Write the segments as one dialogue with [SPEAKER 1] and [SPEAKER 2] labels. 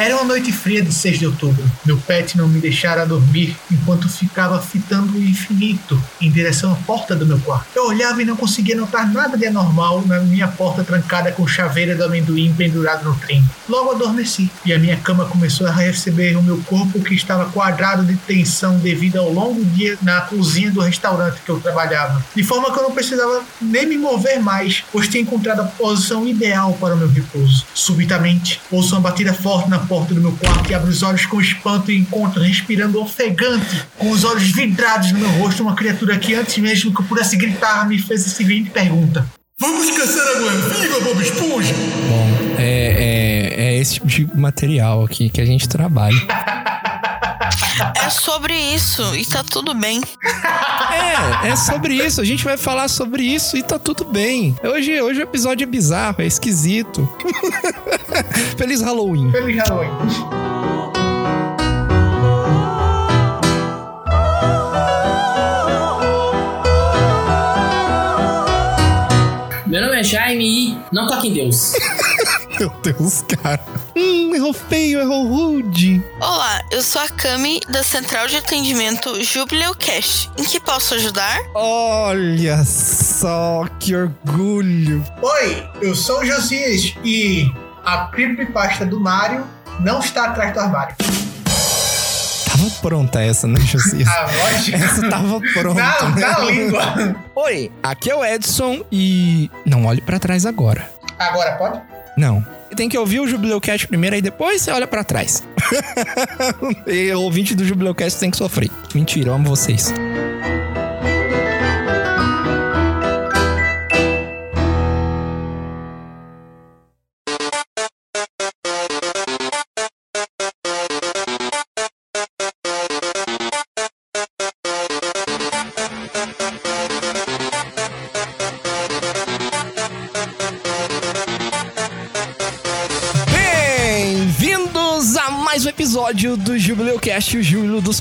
[SPEAKER 1] Era uma noite fria de 6 de outubro. Meu pet não me deixara dormir enquanto ficava fitando o infinito em direção à porta do meu quarto. Eu olhava e não conseguia notar nada de anormal na minha porta trancada com chaveira do amendoim pendurado no trem. Logo adormeci e a minha cama começou a receber o meu corpo que estava quadrado de tensão devido ao longo dia na cozinha do restaurante que eu trabalhava. De forma que eu não precisava nem me mover mais, pois tinha encontrado a posição ideal para o meu repouso. Subitamente, ouço uma batida forte na porta do meu quarto e abro os olhos com espanto e encontro respirando ofegante, com os olhos vidrados no meu rosto, uma criatura que antes mesmo que eu pudesse gritar me fez a seguinte pergunta. Vamos caçar a Glenfiga, Bob Esponja?
[SPEAKER 2] Bom, é, é, é esse tipo de material aqui que a gente trabalha.
[SPEAKER 3] É sobre isso e tá tudo bem.
[SPEAKER 2] É, é sobre isso. A gente vai falar sobre isso e tá tudo bem. Hoje, hoje o episódio é bizarro, é esquisito. Feliz Halloween.
[SPEAKER 1] Feliz Halloween.
[SPEAKER 4] Meu nome é Jaime e não toque em Deus.
[SPEAKER 2] Meu Deus, cara. Hum, errou feio, errou rude.
[SPEAKER 3] Olá, eu sou a Cami da Central de Atendimento Jubileu Cash. Em que posso ajudar?
[SPEAKER 2] Olha só que orgulho.
[SPEAKER 1] Oi, eu sou o Josias e a creepypasta do Mario não está atrás do armário.
[SPEAKER 2] Tava pronta essa, né, Josias?
[SPEAKER 1] A voz
[SPEAKER 2] Essa tava pronta.
[SPEAKER 1] na,
[SPEAKER 2] né?
[SPEAKER 1] na língua.
[SPEAKER 2] Oi, aqui é o Edson e não olhe pra trás agora.
[SPEAKER 1] Agora pode?
[SPEAKER 2] Não. Tem que ouvir o Jubileu Cast primeiro, aí depois você olha pra trás. e o ouvinte do Jubileu Cast tem que sofrer. Mentira, eu amo vocês.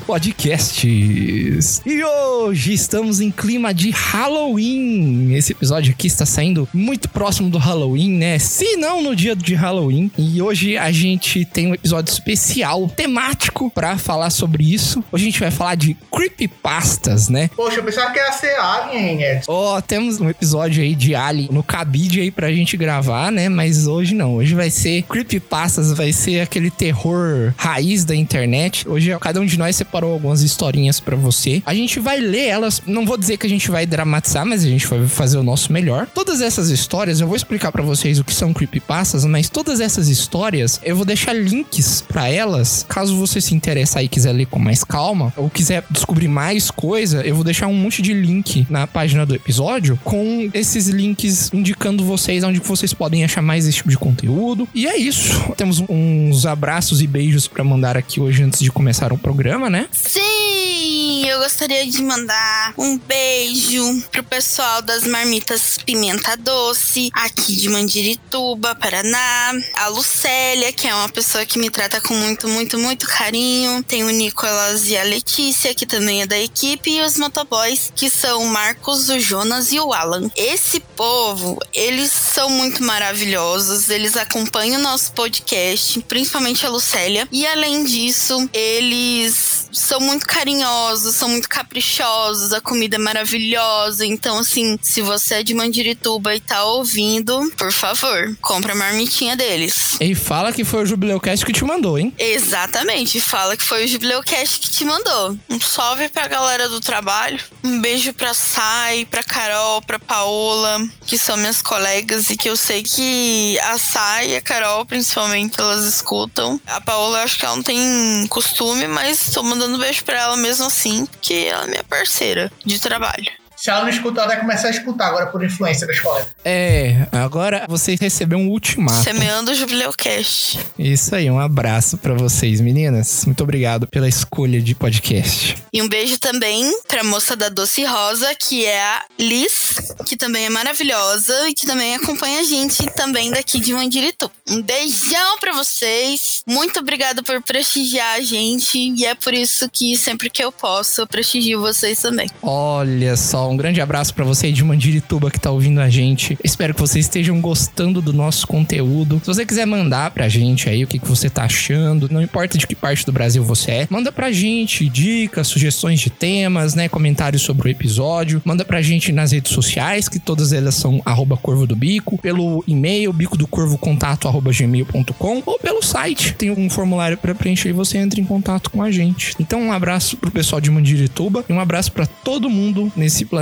[SPEAKER 2] Dos podcasts. E hoje estamos em clima de Halloween. Esse episódio aqui está saindo muito próximo do Halloween, né? Se não no dia de Halloween. E hoje a gente tem um episódio especial, temático, pra falar sobre isso. Hoje a gente vai falar de creepypastas, né?
[SPEAKER 1] Poxa, eu pensava que ia ser Alien, Edson.
[SPEAKER 2] Ó, temos um episódio aí de Alien no cabide aí pra gente gravar, né? Mas hoje não. Hoje vai ser creepypastas, vai ser aquele terror raiz da internet. Hoje cada um de nós separou algumas historinhas pra você. A gente vai ler elas, não vou dizer que a gente vai dramatizar, mas a gente vai fazer o nosso melhor. Todas essas histórias, eu vou explicar pra vocês o que são creepypastas, mas todas essas histórias, eu vou deixar links pra elas, caso você se interessar e quiser ler com mais calma, ou quiser descobrir mais coisa, eu vou deixar um monte de link na página do episódio com esses links indicando vocês onde vocês podem achar mais esse tipo de conteúdo. E é isso. Temos uns abraços e beijos pra mandar aqui hoje antes de começar o programa, né?
[SPEAKER 3] Sim, eu gostaria de mandar um beijo pro pessoal das marmitas Pimenta Doce, aqui de Mandirituba, Paraná. A Lucélia, que é uma pessoa que me trata com muito, muito, muito carinho. Tem o Nicolas e a Letícia, que também é da equipe. E os motoboys, que são o Marcos, o Jonas e o Alan. Esse povo, eles são muito maravilhosos. Eles acompanham o nosso podcast, principalmente a Lucélia. E além disso, eles são muito carinhosos, são muito caprichosos, a comida é maravilhosa. Então, assim, se você é de Mandirituba e tá ouvindo, por favor, compra a marmitinha deles.
[SPEAKER 2] E fala que foi o Jubileu Cast que te mandou, hein?
[SPEAKER 3] Exatamente, fala que foi o Jubileu Cash que te mandou. Um salve pra galera do trabalho. Um beijo pra Sai, pra Carol, pra Paola, que são minhas colegas e que eu sei que a Sai e a Carol, principalmente, elas escutam. A Paola, eu acho que ela não tem costume, mas tô mandando beijo pra ela mesmo assim, porque ela é minha parceira de trabalho.
[SPEAKER 1] Se ela não escutar, ela vai começar a escutar agora por influência da escola.
[SPEAKER 2] É, agora você recebeu um ultimato.
[SPEAKER 3] Semeando o Jubileu Cash.
[SPEAKER 2] Isso aí, um abraço pra vocês, meninas. Muito obrigado pela escolha de podcast.
[SPEAKER 3] E um beijo também pra moça da Doce Rosa, que é a Liz, que também é maravilhosa e que também acompanha a gente também daqui de Mandirituba. Um beijão pra vocês. Muito obrigada por prestigiar a gente. E é por isso que sempre que eu posso, eu prestigio vocês também.
[SPEAKER 2] Olha só, um grande abraço para você de Mandirituba que tá ouvindo a gente. Espero que vocês estejam gostando do nosso conteúdo. Se você quiser mandar pra gente aí o que, que você tá achando, não importa de que parte do Brasil você é, manda pra gente dicas, sugestões de temas, né? Comentários sobre o episódio. Manda pra gente nas redes sociais, que todas elas são arroba Corvo do Bico, pelo e-mail, bico do corvo contato arroba gmail.com ou pelo site. Tem um formulário para preencher e você entra em contato com a gente. Então, um abraço pro pessoal de Mandirituba e um abraço para todo mundo nesse planeta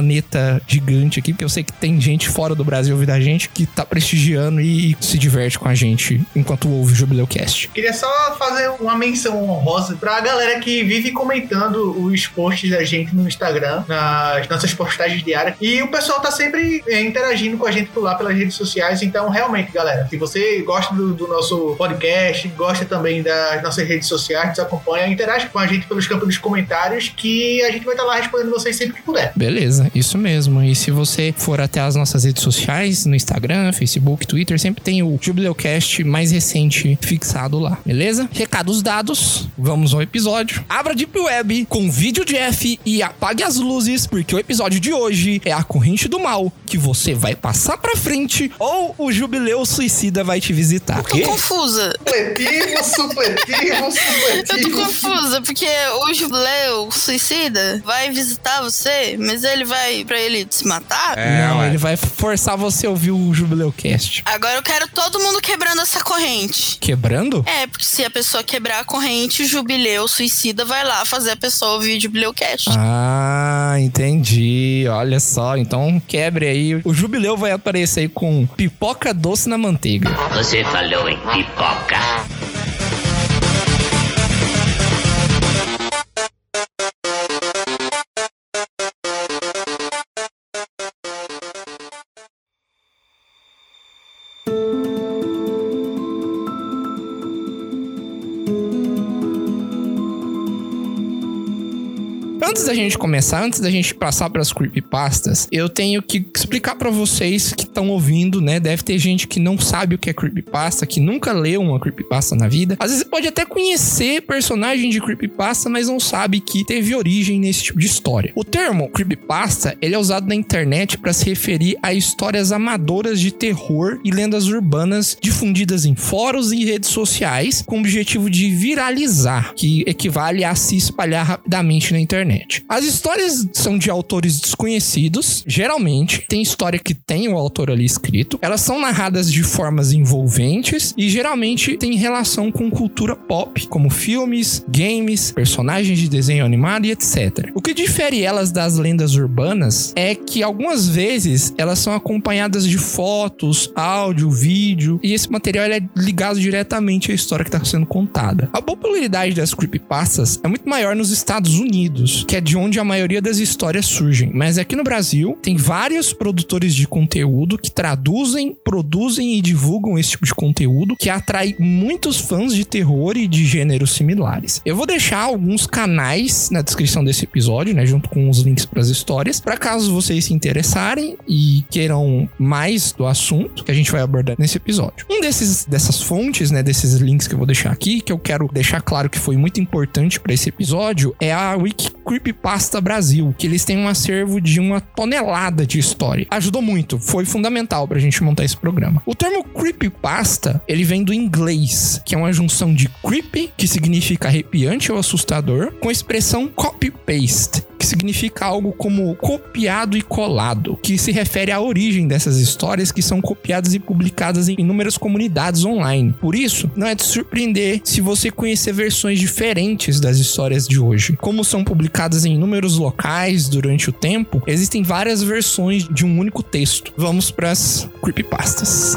[SPEAKER 2] gigante aqui, porque eu sei que tem gente fora do Brasil ouvindo a gente que tá prestigiando e se diverte com a gente enquanto ouve o Jubileu Cast.
[SPEAKER 1] Queria só fazer uma menção honrosa pra galera que vive comentando os posts da gente no Instagram, nas nossas postagens diárias. E o pessoal tá sempre é, interagindo com a gente por lá pelas redes sociais. Então, realmente, galera, se você gosta do, do nosso podcast, gosta também das nossas redes sociais, nos acompanha, interage com a gente pelos campos dos comentários, que a gente vai estar lá respondendo vocês sempre que puder.
[SPEAKER 2] Beleza, isso mesmo. E se você for até as nossas redes sociais, no Instagram, Facebook, Twitter, sempre tem o Jubileucast mais recente fixado lá, beleza? Recados dados, vamos ao episódio. Abra Deep Web, convide o Jeff e apague as luzes, porque o episódio de hoje é a corrente do mal, que você vai passar pra frente ou o Jubileu Suicida vai te visitar.
[SPEAKER 3] Tô confusa.
[SPEAKER 1] Supletivo, supletivo,
[SPEAKER 3] Eu tô
[SPEAKER 1] supletivo.
[SPEAKER 3] confusa, porque o Jubileu suicida vai visitar você, mas ele vai pra ele se matar?
[SPEAKER 2] Não, ele vai forçar você a ouvir o Jubileucast.
[SPEAKER 3] Agora eu quero todo mundo quebrando essa corrente.
[SPEAKER 2] Quebrando?
[SPEAKER 3] É, porque se a pessoa quebrar a corrente, o Jubileu suicida vai lá fazer a pessoa ouvir o Jubileu Cast.
[SPEAKER 2] Ah, entendi. Olha só. Então quebre aí. O jubileu vai aparecer aí com pipoca doce na manteiga.
[SPEAKER 5] Você falou em pipoca.
[SPEAKER 2] Gente começar, antes da gente passar para as creepypastas, eu tenho que explicar para vocês que estão ouvindo, né? Deve ter gente que não sabe o que é creepypasta, que nunca leu uma creepypasta na vida. Às vezes pode até conhecer personagem de creepypasta, mas não sabe que teve origem nesse tipo de história. O termo creepypasta, ele é usado na internet para se referir a histórias amadoras de terror e lendas urbanas difundidas em fóruns e redes sociais com o objetivo de viralizar, que equivale a se espalhar rapidamente na internet. As histórias são de autores desconhecidos, geralmente tem história que tem o autor ali escrito. Elas são narradas de formas envolventes e geralmente tem relação com cultura pop, como filmes, games, personagens de desenho animado e etc. O que difere elas das lendas urbanas é que algumas vezes elas são acompanhadas de fotos, áudio, vídeo e esse material é ligado diretamente à história que está sendo contada. A popularidade das creepypastas é muito maior nos Estados Unidos, que é de onde a maioria das histórias surgem. Mas aqui no Brasil, tem vários produtores de conteúdo que traduzem, produzem e divulgam esse tipo de conteúdo que atrai muitos fãs de terror e de gêneros similares. Eu vou deixar alguns canais na descrição desse episódio, né, junto com os links para as histórias, para caso vocês se interessarem e queiram mais do assunto que a gente vai abordar nesse episódio. Um desses dessas fontes, né, desses links que eu vou deixar aqui, que eu quero deixar claro que foi muito importante para esse episódio, é a Wiki Creepypasta Brasil, que eles têm um acervo de uma tonelada de história. Ajudou muito, foi fundamental pra gente montar esse programa. O termo creepypasta, ele vem do inglês, que é uma junção de creepy, que significa arrepiante ou assustador, com a expressão copy-paste, que significa algo como copiado e colado, que se refere à origem dessas histórias que são copiadas e publicadas em inúmeras comunidades online. Por isso, não é de surpreender se você conhecer versões diferentes das histórias de hoje. Como são publicadas em inúmeros locais durante o tempo, existem várias versões de um único texto. Vamos para as creepypastas.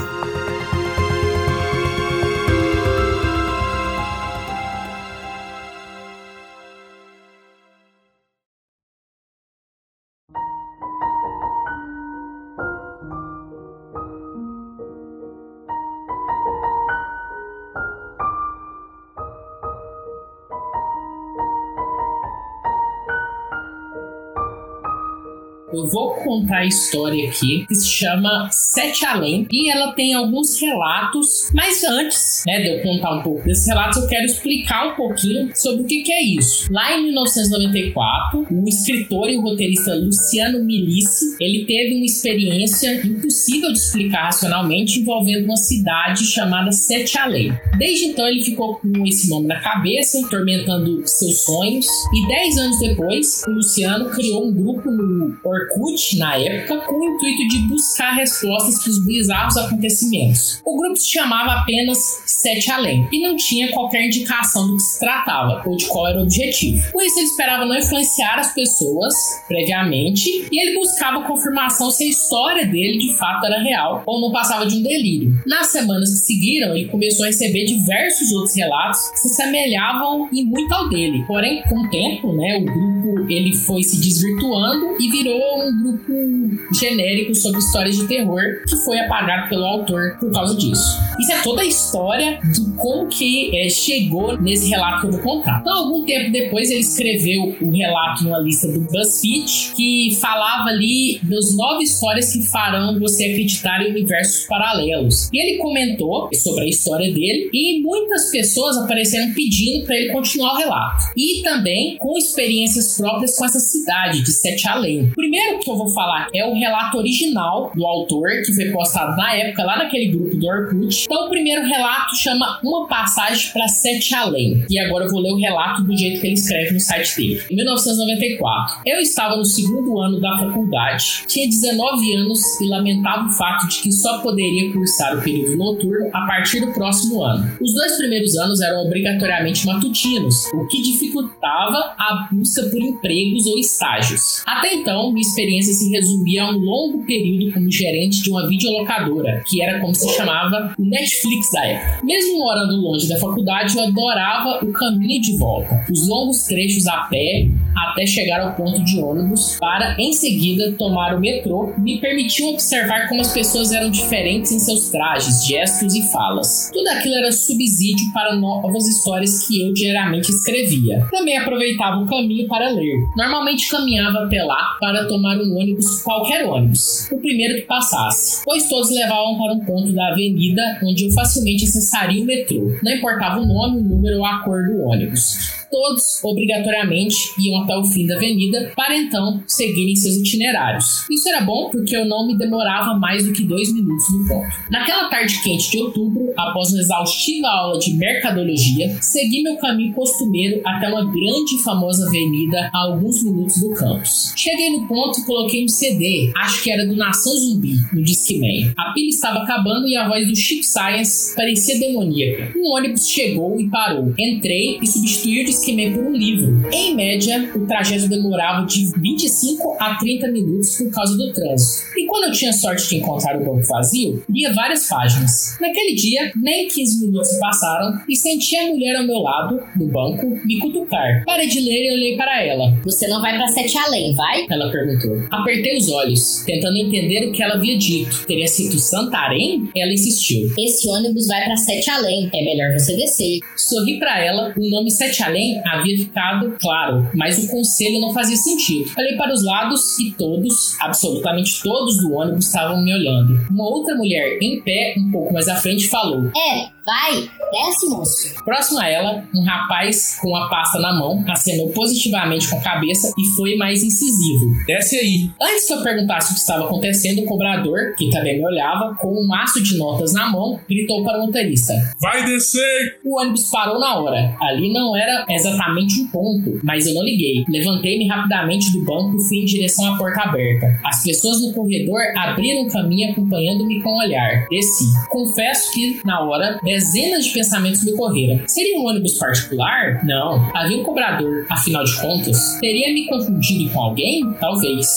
[SPEAKER 4] Eu vou contar a história aqui que se chama Sete Além e ela tem alguns relatos, mas antes né, de eu contar um pouco desses relatos, eu quero explicar um pouquinho sobre o que, que é isso. Lá em 1994, o escritor e o roteirista Luciano Milici, ele teve uma experiência impossível de explicar racionalmente envolvendo uma cidade chamada Sete Além. Desde então ele ficou com esse nome na cabeça, tormentando seus sonhos, e dez anos depois, o Luciano criou um grupo no Orkut, na época, com o intuito de buscar respostas para os bizarros acontecimentos. O grupo se chamava apenas Sete Além e não tinha qualquer indicação do que se tratava ou de qual era o objetivo. Com isso, ele esperava não influenciar as pessoas previamente e ele buscava confirmação se a história dele de fato era real ou não passava de um delírio. Nas semanas que seguiram, ele começou a receber diversos outros relatos que se semelhavam e muito ao dele. Porém, com o tempo, né, o grupo ele foi se desvirtuando e virou um grupo genérico sobre histórias de terror que foi apagado pelo autor por causa disso. Isso é toda a história de como que é, chegou nesse relato que eu vou contar. Então, algum tempo depois, ele escreveu o um relato numa lista do BuzzFeed que falava ali das nove histórias que farão você acreditar em universos paralelos. E ele comentou sobre a história dele e muitas pessoas apareceram pedindo para ele continuar o relato. E também com experiências próprias com essa cidade de Sete Além. O primeiro que eu vou falar é o relato original do autor, que foi postado na época lá naquele grupo do Orkut. Então, o primeiro relato chama Uma Passagem para Sete Além. E agora eu vou ler o relato do jeito que ele escreve no site dele. Em 1994, eu estava no segundo ano da faculdade, tinha 19 anos e lamentava o fato de que só poderia cursar o período noturno a partir do próximo ano. Os dois primeiros anos eram obrigatoriamente matutinos, o que dificultava a busca por empregos ou estágios. Até então, minha experiência se resumia a um longo período como gerente de uma videolocadora, que era como se chamava o Netflix da época. Mesmo morando longe da faculdade, eu adorava o caminho de volta, os longos trechos a pé até chegar ao ponto de ônibus, para em seguida tomar o metrô, me permitiam observar como as pessoas eram diferentes em seus trajes, gestos e falas. Tudo aquilo era subsídio para novas histórias que eu diariamente escrevia. Também aproveitava o caminho para ler. Normalmente caminhava até lá para tomar um ônibus, qualquer ônibus, o primeiro que passasse, pois todos levavam para um ponto da avenida onde eu facilmente acessaria o metrô. Não importava o nome, o número ou a cor do ônibus todos obrigatoriamente iam até o fim da avenida para então seguirem seus itinerários. Isso era bom porque eu não me demorava mais do que dois minutos no ponto. Naquela tarde quente de outubro, após uma exaustiva aula de mercadologia, segui meu caminho costumeiro até uma grande e famosa avenida a alguns minutos do campus. Cheguei no ponto e coloquei um CD, acho que era do Nação Zumbi, no Discman. A pilha estava acabando e a voz do Chico Science parecia demoníaca. Um ônibus chegou e parou. Entrei e substituí o Discman por um livro. Em média, o trajeto demorava de 25 a 30 minutos por causa do trânsito. E quando eu tinha sorte de encontrar o banco vazio, lia várias páginas. Naquele dia, nem 15 minutos passaram e senti a mulher ao meu lado, no banco, me cutucar. Parei de ler e olhei para ela.
[SPEAKER 6] Você não vai para Sete Além, vai?
[SPEAKER 4] Ela perguntou. Apertei os olhos, tentando entender o que ela havia dito. Teria sido Santarém? Ela insistiu.
[SPEAKER 6] Esse ônibus vai para Sete Além. É melhor você descer.
[SPEAKER 4] Sorri para ela. O nome Sete Além havia ficado claro, mas o conselho não fazia sentido. Olhei para os lados e todos, absolutamente todos do ônibus estavam me olhando. Uma outra mulher em pé, um pouco mais à frente, falou:
[SPEAKER 6] É, vai, desce, moço.
[SPEAKER 4] Próximo a ela, um rapaz com a pasta na mão acenou positivamente com a cabeça e foi mais incisivo. Desce aí. Antes que eu perguntasse o que estava acontecendo, o cobrador, que também me olhava, com um maço de notas na mão, gritou para o motorista:
[SPEAKER 7] Vai descer!
[SPEAKER 4] O ônibus parou na hora. Ali não era exatamente um ponto, mas eu não liguei. Levantei-me rapidamente do banco e fui em direção à porta aberta. As pessoas no corredor abriram o caminho acompanhando-me com o olhar. Desci. Confesso que, na hora, dezenas de pensamentos me ocorreram. Seria um ônibus particular? Não. Havia um cobrador. Afinal de contas, teria me confundido com alguém? Talvez.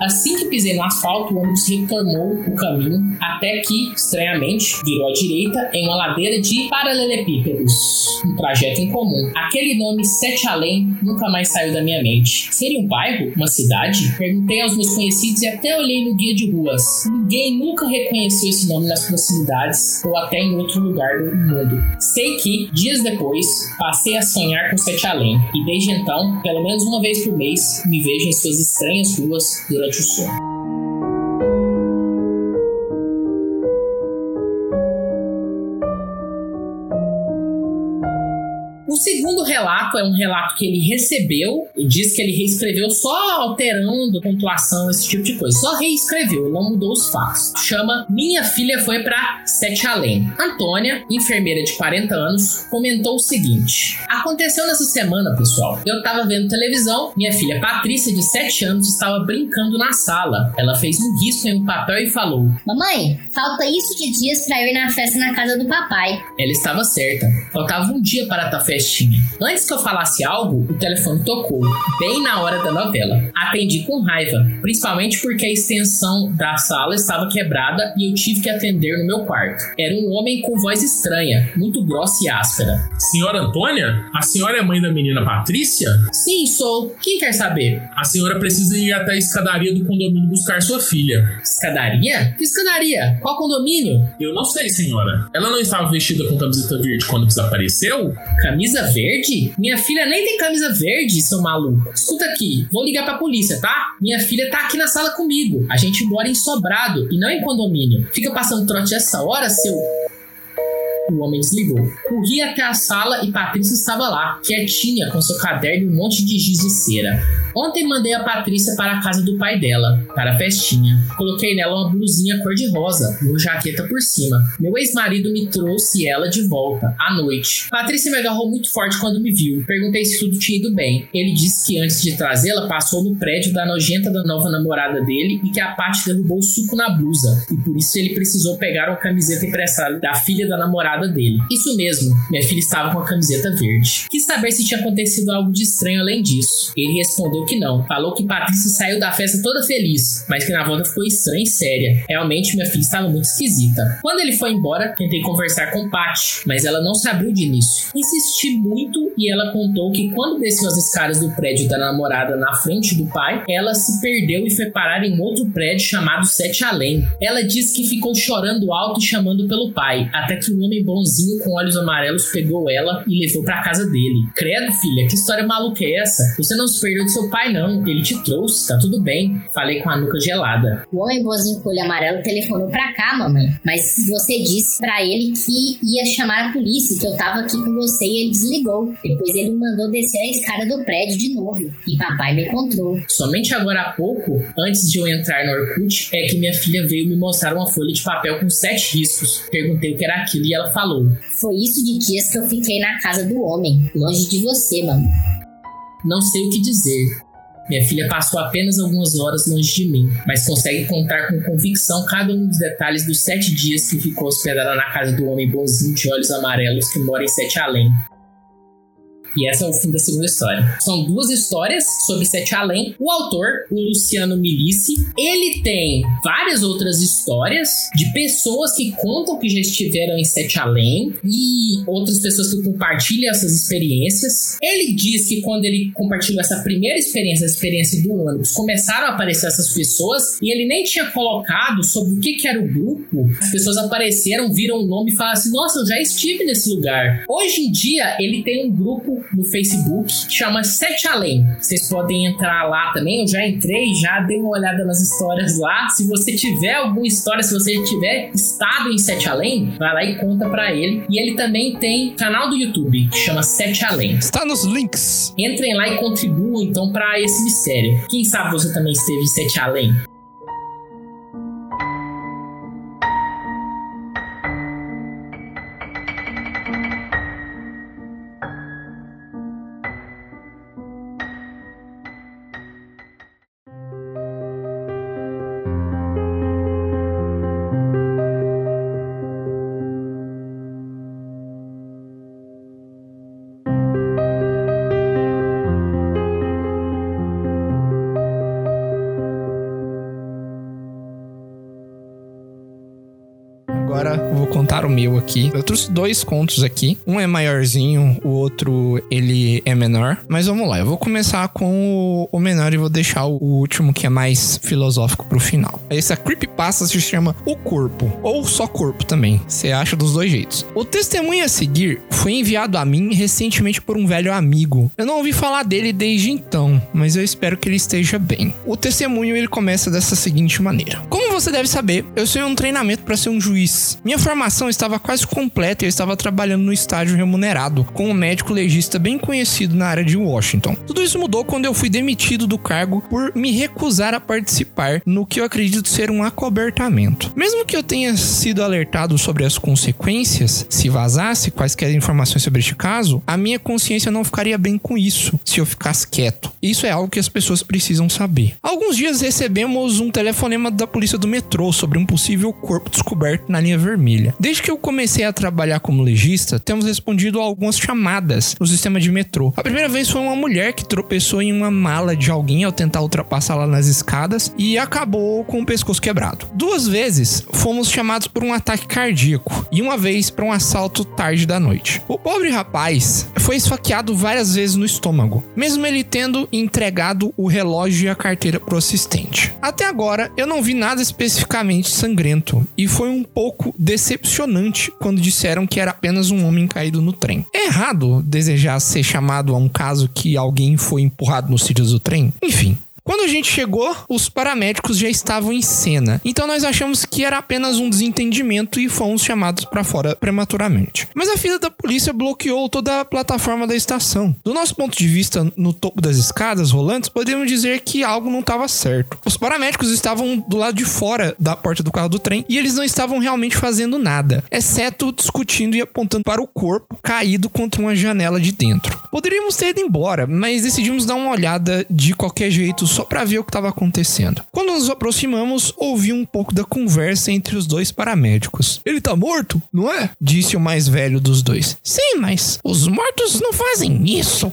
[SPEAKER 4] Assim que pisei no asfalto, o ônibus retornou o caminho até que, estranhamente, virou à direita em uma ladeira de paralelepípedos. Um trajeto incomum. Aquele nome Sete Além nunca mais saiu da minha mente. Seria um bairro? Uma cidade? Perguntei aos meus conhecidos e até olhei no guia de ruas. Ninguém nunca reconheceu esse nome nas proximidades ou até em outro lugar o mundo. Sei que, dias depois, passei a sonhar com Sete Além, e desde então, pelo menos uma vez por mês, me vejo em suas estranhas ruas durante o sono. Relato é um relato que ele recebeu e diz que ele reescreveu só alterando pontuação, esse tipo de coisa. Só reescreveu, não mudou os fatos. Chama Minha Filha Foi para Sete Além. Antônia, enfermeira de 40 anos, comentou o seguinte: Aconteceu nessa semana, pessoal. Eu tava vendo televisão, minha filha Patrícia, de 7 anos, estava brincando na sala. Ela fez um risco em um papel e falou:
[SPEAKER 6] Mamãe, falta isso de dias pra eu ir na festa na casa do papai.
[SPEAKER 4] Ela estava certa. Faltava um dia para a festinha. Antes que eu falasse algo, o telefone tocou, bem na hora da novela. Atendi com raiva, principalmente porque a extensão da sala estava quebrada e eu tive que atender no meu quarto. Era um homem com voz estranha, muito grossa e áspera.
[SPEAKER 8] Senhora Antônia? A senhora é mãe da menina Patrícia?
[SPEAKER 4] Sim, sou. Quem quer saber?
[SPEAKER 8] A senhora precisa ir até a escadaria do condomínio buscar sua filha.
[SPEAKER 4] Escadaria? Que escadaria? Qual condomínio?
[SPEAKER 8] Eu não sei, senhora. Ela não estava vestida com camiseta verde quando desapareceu?
[SPEAKER 4] Camisa verde? Minha filha nem tem camisa verde, seu maluco. Escuta aqui, vou ligar pra polícia, tá? Minha filha tá aqui na sala comigo. A gente mora em sobrado e não em condomínio. Fica passando trote essa hora, seu. O homem desligou. Corri até a sala e Patrícia estava lá, quietinha, com seu caderno e um monte de giz de cera. Ontem mandei a Patrícia para a casa do pai dela, para a festinha. Coloquei nela uma blusinha cor-de-rosa, uma jaqueta por cima. Meu ex-marido me trouxe ela de volta, à noite. Patrícia me agarrou muito forte quando me viu. Perguntei se tudo tinha ido bem. Ele disse que antes de trazê-la, passou no prédio da nojenta da nova namorada dele e que a Paty derrubou o suco na blusa. E por isso ele precisou pegar uma camiseta emprestada da filha da namorada dele. Isso mesmo, minha filha estava com a camiseta verde. Quis saber se tinha acontecido algo de estranho além disso. Ele respondeu que não. Falou que Patrícia saiu da festa toda feliz, mas que na volta ficou estranha e séria. Realmente minha filha estava muito esquisita. Quando ele foi embora, tentei conversar com Patty, mas ela não se abriu de início. Insisti muito e ela contou que quando desceu as escadas do prédio da namorada na frente do pai, ela se perdeu e foi parar em outro prédio chamado Sete Além. Ela disse que ficou chorando alto e chamando pelo pai, até que um homem bonzinho com olhos amarelos pegou ela e levou para casa dele. Credo, filha, que história maluca é essa? Você não se perdeu do seu pai, não. Ele te trouxe, tá tudo bem. Falei com a nuca gelada.
[SPEAKER 6] O homem boazinho com olho amarelo telefonou pra cá, mamãe. Mas você disse pra ele que ia chamar a polícia, que eu tava aqui com você e ele desligou. Depois ele mandou descer a escada do prédio de novo. E papai me encontrou.
[SPEAKER 4] Somente agora há pouco, antes de eu entrar no Orkut, é que minha filha veio me mostrar uma folha de papel com sete riscos. Perguntei o que era aquilo e ela falou:
[SPEAKER 6] Foi isso de dias que eu fiquei na casa do homem, longe de você, mamãe.
[SPEAKER 4] Não sei o que dizer. Minha filha passou apenas algumas horas longe de mim, mas consegue contar com convicção cada um dos detalhes dos sete dias que ficou hospedada na casa do homem bonzinho de olhos amarelos que mora em Sete Além. E essa é o fim da segunda história. São duas histórias sobre Sete Além. O autor, o Luciano Milici, ele tem várias outras histórias de pessoas que contam que já estiveram em Sete Além e outras pessoas que compartilham essas experiências. Ele diz que quando ele compartilhou essa primeira experiência, a experiência do ônibus, começaram a aparecer essas pessoas e ele nem tinha colocado sobre o que, que era o grupo. As pessoas apareceram, viram o nome e falaram assim: Nossa, eu já estive nesse lugar. Hoje em dia, ele tem um grupo no Facebook que chama Sete Além. Vocês podem entrar lá também. Eu já entrei, já dei uma olhada nas histórias lá. Se você tiver alguma história, se você tiver estado em Sete Além, vai lá e conta pra ele. E ele também tem canal do YouTube que chama Sete Além.
[SPEAKER 2] Está nos links.
[SPEAKER 4] Entrem lá e contribuam então para esse mistério. Quem sabe você também esteve em Sete Além?
[SPEAKER 2] Meu aqui. Eu trouxe dois contos aqui. Um é maiorzinho, o outro ele é menor. Mas vamos lá, eu vou começar com o, menor e vou deixar o, último que é mais filosófico pro final. Essa creepypasta se chama O Corpo, ou só Corpo também. Você acha dos dois jeitos. O testemunho a seguir foi enviado a mim recentemente por um velho amigo. Eu não ouvi falar dele desde então, mas eu espero que ele esteja bem. O testemunho ele começa dessa seguinte maneira: Como você deve saber, eu sou em um treinamento para ser um juiz. Minha formação estava quase completa e eu estava trabalhando no estágio remunerado com um médico legista bem conhecido na área de Washington. Tudo isso mudou quando eu fui demitido do cargo por me recusar a participar no que eu acredito ser um acobertamento. Mesmo que eu tenha sido alertado sobre as consequências se vazasse quaisquer informações sobre este caso, a minha consciência não ficaria bem com isso se eu ficasse quieto. Isso é algo que as pessoas precisam saber. Alguns dias recebemos um telefonema da polícia do metrô sobre um possível corpo descoberto na linha vermelha. Desde que eu comecei a trabalhar como legista, temos respondido a algumas chamadas no sistema de metrô. A primeira vez foi uma mulher que tropeçou em uma mala de alguém ao tentar ultrapassar lá nas escadas e acabou com o pescoço quebrado. Duas vezes fomos chamados por um ataque cardíaco e uma vez para um assalto tarde da noite. O pobre rapaz foi esfaqueado várias vezes no estômago, mesmo ele tendo entregado o relógio e a carteira pro assistente. Até agora eu não vi nada especificamente sangrento e foi um pouco decepcionante quando disseram que era apenas um homem caído no trem. É errado desejar ser chamado a um caso que alguém foi empurrado nos trilhos do trem? Enfim, quando a gente chegou, os paramédicos já estavam em cena, então nós achamos que era apenas um desentendimento e fomos chamados para fora prematuramente. Mas a fila da polícia bloqueou toda a plataforma da estação. Do nosso ponto de vista, no topo das escadas rolantes, podemos dizer que algo não estava certo. Os paramédicos estavam do lado de fora da porta do carro do trem e eles não estavam realmente fazendo nada, exceto discutindo e apontando para o corpo caído contra uma janela de dentro. Poderíamos ter ido embora, mas decidimos dar uma olhada de qualquer jeito só para ver o que estava acontecendo. Quando nos aproximamos, ouvi um pouco da conversa entre os dois paramédicos. Ele tá morto, não é? Disse o mais velho dos dois. Sim, mas os mortos não fazem isso.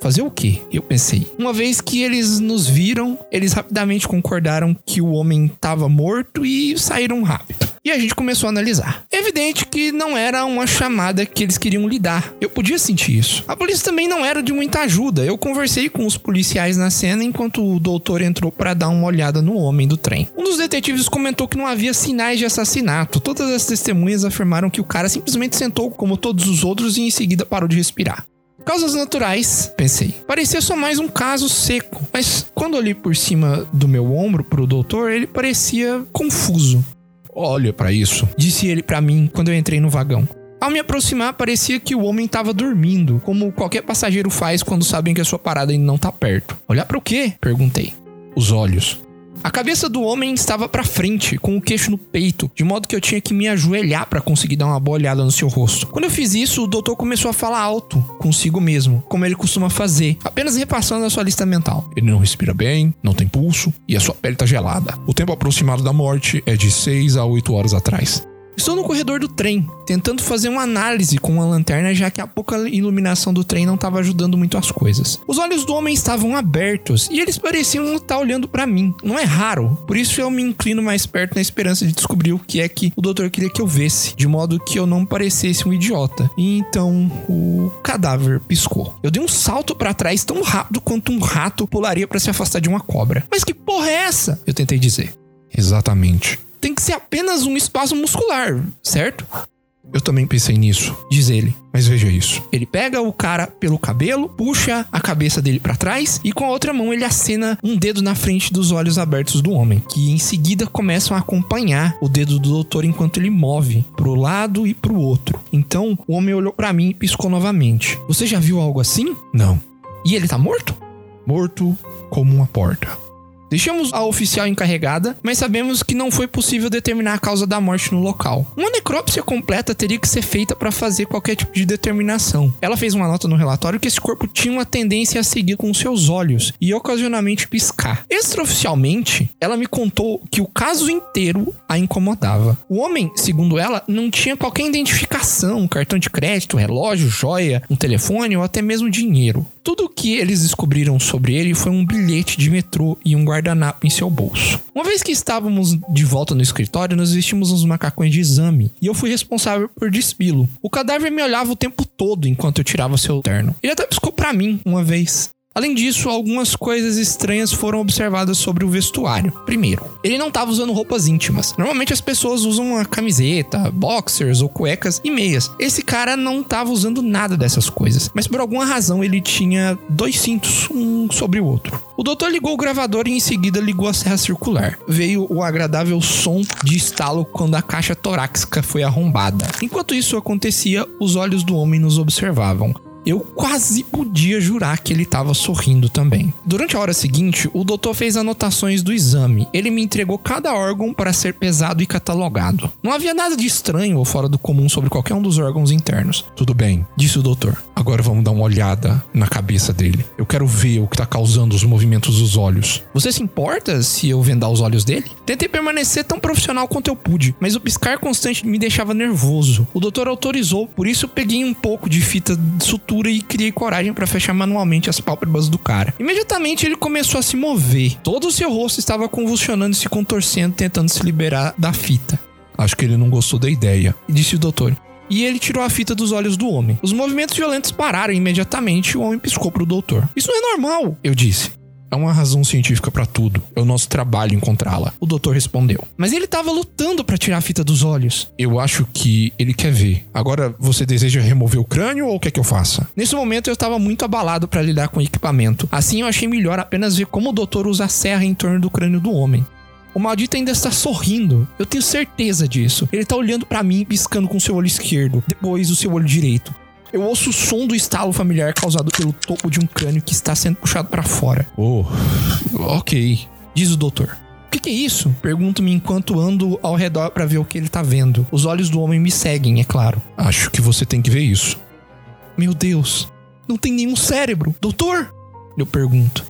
[SPEAKER 2] Fazer o quê? Eu pensei. Uma vez que eles nos viram, eles rapidamente concordaram que o homem estava morto e saíram rápido. E a gente começou a analisar. É evidente que não era uma chamada que eles queriam lidar. Eu podia sentir isso. A polícia também não era de muita ajuda. Eu conversei com os policiais na cena enquanto o doutor entrou para dar uma olhada no homem do trem. Um dos detetives comentou que não havia sinais de assassinato. Todas as testemunhas afirmaram que o cara simplesmente sentou como todos os outros e em seguida parou de respirar. Causas naturais, pensei. Parecia só mais um caso seco, mas quando olhei por cima do meu ombro pro doutor, ele parecia confuso. Olha para isso, disse ele para mim quando eu entrei no vagão. Ao me aproximar, parecia que o homem estava dormindo, como qualquer passageiro faz quando sabem que a sua parada ainda não tá perto. Olhar para o quê? perguntei. Os olhos. A cabeça do homem estava para frente, com o queixo no peito, de modo que eu tinha que me ajoelhar para conseguir dar uma boa olhada no seu rosto. Quando eu fiz isso, o doutor começou a falar alto, consigo mesmo, como ele costuma fazer, apenas repassando a sua lista mental. Ele não respira bem, não tem pulso e a sua pele tá gelada. O tempo aproximado da morte é de 6 a 8 horas atrás. Estou no corredor do trem, tentando fazer uma análise com uma lanterna, já que a pouca iluminação do trem não estava ajudando muito as coisas. Os olhos do homem estavam abertos e eles pareciam estar olhando para mim. Não é raro, por isso eu me inclino mais perto na esperança de descobrir o que é que o doutor queria que eu vesse, de modo que eu não parecesse um idiota. E então o cadáver piscou. Eu dei um salto para trás tão rápido quanto um rato pularia para se afastar de uma cobra. Mas que porra é essa? Eu tentei dizer. Exatamente tem que ser apenas um espaço muscular, certo? Eu também pensei nisso, diz ele. Mas veja isso. Ele pega o cara pelo cabelo, puxa a cabeça dele para trás e com a outra mão ele acena um dedo na frente dos olhos abertos do homem, que em seguida começam a acompanhar o dedo do doutor enquanto ele move pro lado e pro outro. Então, o homem olhou para mim e piscou novamente. Você já viu algo assim? Não. E ele tá morto? Morto como uma porta. Deixamos a oficial encarregada, mas sabemos que não foi possível determinar a causa da morte no local. Uma necrópsia completa teria que ser feita para fazer qualquer tipo de determinação. Ela fez uma nota no relatório que esse corpo tinha uma tendência a seguir com seus olhos e ocasionalmente piscar. Extraoficialmente, ela me contou que o caso inteiro a incomodava. O homem, segundo ela, não tinha qualquer identificação, cartão de crédito, relógio, joia, um telefone ou até mesmo dinheiro. Tudo o que eles descobriram sobre ele foi um bilhete de metrô e um guardanapo em seu bolso. Uma vez que estávamos de volta no escritório, nós vestimos uns macacões de exame e eu fui responsável por despilo. O cadáver me olhava o tempo todo enquanto eu tirava seu terno. Ele até piscou pra mim uma vez. Além disso, algumas coisas estranhas foram observadas sobre o vestuário. Primeiro, ele não estava usando roupas íntimas. Normalmente as pessoas usam uma camiseta, boxers ou cuecas e meias. Esse cara não estava usando nada dessas coisas, mas por alguma razão ele tinha dois cintos, um sobre o outro. O doutor ligou o gravador e em seguida ligou a serra circular. Veio o agradável som de estalo quando a caixa torácica foi arrombada. Enquanto isso acontecia, os olhos do homem nos observavam. Eu quase podia jurar que ele estava sorrindo também. Durante a hora seguinte, o doutor fez anotações do exame. Ele me entregou cada órgão para ser pesado e catalogado. Não havia nada de estranho ou fora do comum sobre qualquer um dos órgãos internos. Tudo bem, disse o doutor. Agora vamos dar uma olhada na cabeça dele. Eu quero ver o que está causando os movimentos dos olhos. Você se importa se eu vendar os olhos dele? Tentei permanecer tão profissional quanto eu pude, mas o piscar constante me deixava nervoso. O doutor autorizou, por isso eu peguei um pouco de fita de sutura e criei coragem para fechar manualmente as pálpebras do cara. Imediatamente ele começou a se mover. Todo o seu rosto estava convulsionando e se contorcendo, tentando se liberar da fita. Acho que ele não gostou da ideia, disse o doutor. E ele tirou a fita dos olhos do homem. Os movimentos violentos pararam imediatamente e o homem piscou para o doutor. Isso não é normal, eu disse. Há uma razão científica para tudo. É o nosso trabalho encontrá-la. O doutor respondeu. Mas ele estava lutando para tirar a fita dos olhos. Eu acho que ele quer ver. Agora você deseja remover o crânio ou quer que eu faça? Nesse momento eu estava muito abalado para lidar com o equipamento. Assim eu achei melhor apenas ver como o doutor usa a serra em torno do crânio do homem. O maldito ainda está sorrindo. Eu tenho certeza disso. Ele está olhando para mim piscando com seu olho esquerdo, depois o seu olho direito. Eu ouço o som do estalo familiar causado pelo topo de um crânio que está sendo puxado para fora. Oh, ok, diz o doutor. O que, que, é isso? Pergunto-me enquanto ando ao redor para ver o que ele tá vendo. Os olhos do homem me seguem, é claro. Acho que você tem que ver isso. Meu Deus, não tem nenhum cérebro. Doutor? Eu pergunto.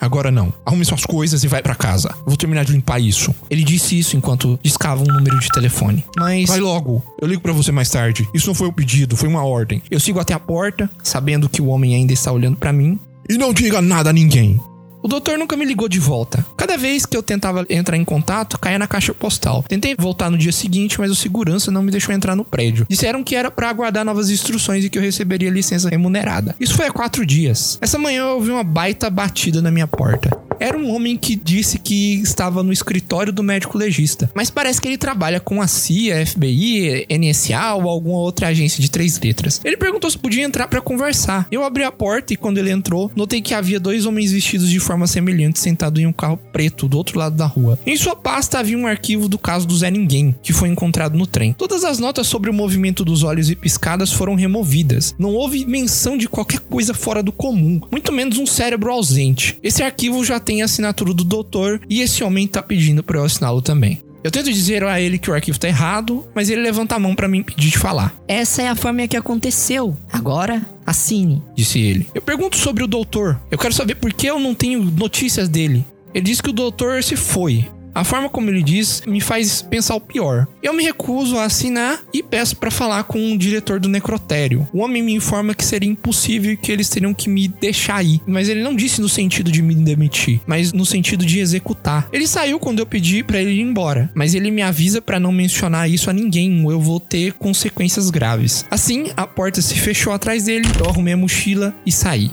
[SPEAKER 2] Agora não. Arrume suas coisas e vai para casa. Eu vou terminar de limpar isso. Ele disse isso enquanto discava um número de telefone. Mas. Vai logo. Eu ligo para você mais tarde. Isso não foi um pedido, foi uma ordem. Eu sigo até a porta, sabendo que o homem ainda está olhando para mim. E não diga nada a ninguém. O doutor nunca me ligou de volta. Cada vez que eu tentava entrar em contato, caía na caixa postal. Tentei voltar no dia seguinte, mas o segurança não me deixou entrar no prédio. Disseram que era para aguardar novas instruções e que eu receberia licença remunerada. Isso foi há quatro dias. Essa manhã eu ouvi uma baita batida na minha porta. Era um homem que disse que estava no escritório do médico legista, mas parece que ele trabalha com a CIA, FBI, NSA ou alguma outra agência de três letras. Ele perguntou se podia entrar para conversar. Eu abri a porta e quando ele entrou, notei que havia dois homens vestidos de forma semelhante sentados em um carro preto do outro lado da rua. Em sua pasta havia um arquivo do caso do Zé Ninguém, que foi encontrado no trem. Todas as notas sobre o movimento dos olhos e piscadas foram removidas. Não houve menção de qualquer coisa fora do comum, muito menos um cérebro ausente. Esse arquivo já tem a assinatura do doutor e esse homem tá pedindo para eu assiná-lo também. Eu tento dizer a ele que o arquivo tá errado, mas ele levanta a mão para me impedir de falar.
[SPEAKER 9] Essa é a forma que aconteceu. Agora, assine,
[SPEAKER 2] disse ele. Eu pergunto sobre o doutor. Eu quero saber por que eu não tenho notícias dele. Ele diz que o doutor se foi. A forma como ele diz me faz pensar o pior. Eu me recuso a assinar e peço para falar com o diretor do necrotério. O homem me informa que seria impossível e que eles teriam que me deixar ir. Mas ele não disse no sentido de me demitir, mas no sentido de executar. Ele saiu quando eu pedi para ele ir embora, mas ele me avisa para não mencionar isso a ninguém ou eu vou ter consequências graves. Assim, a porta se fechou atrás dele, eu arrumei a mochila e saí.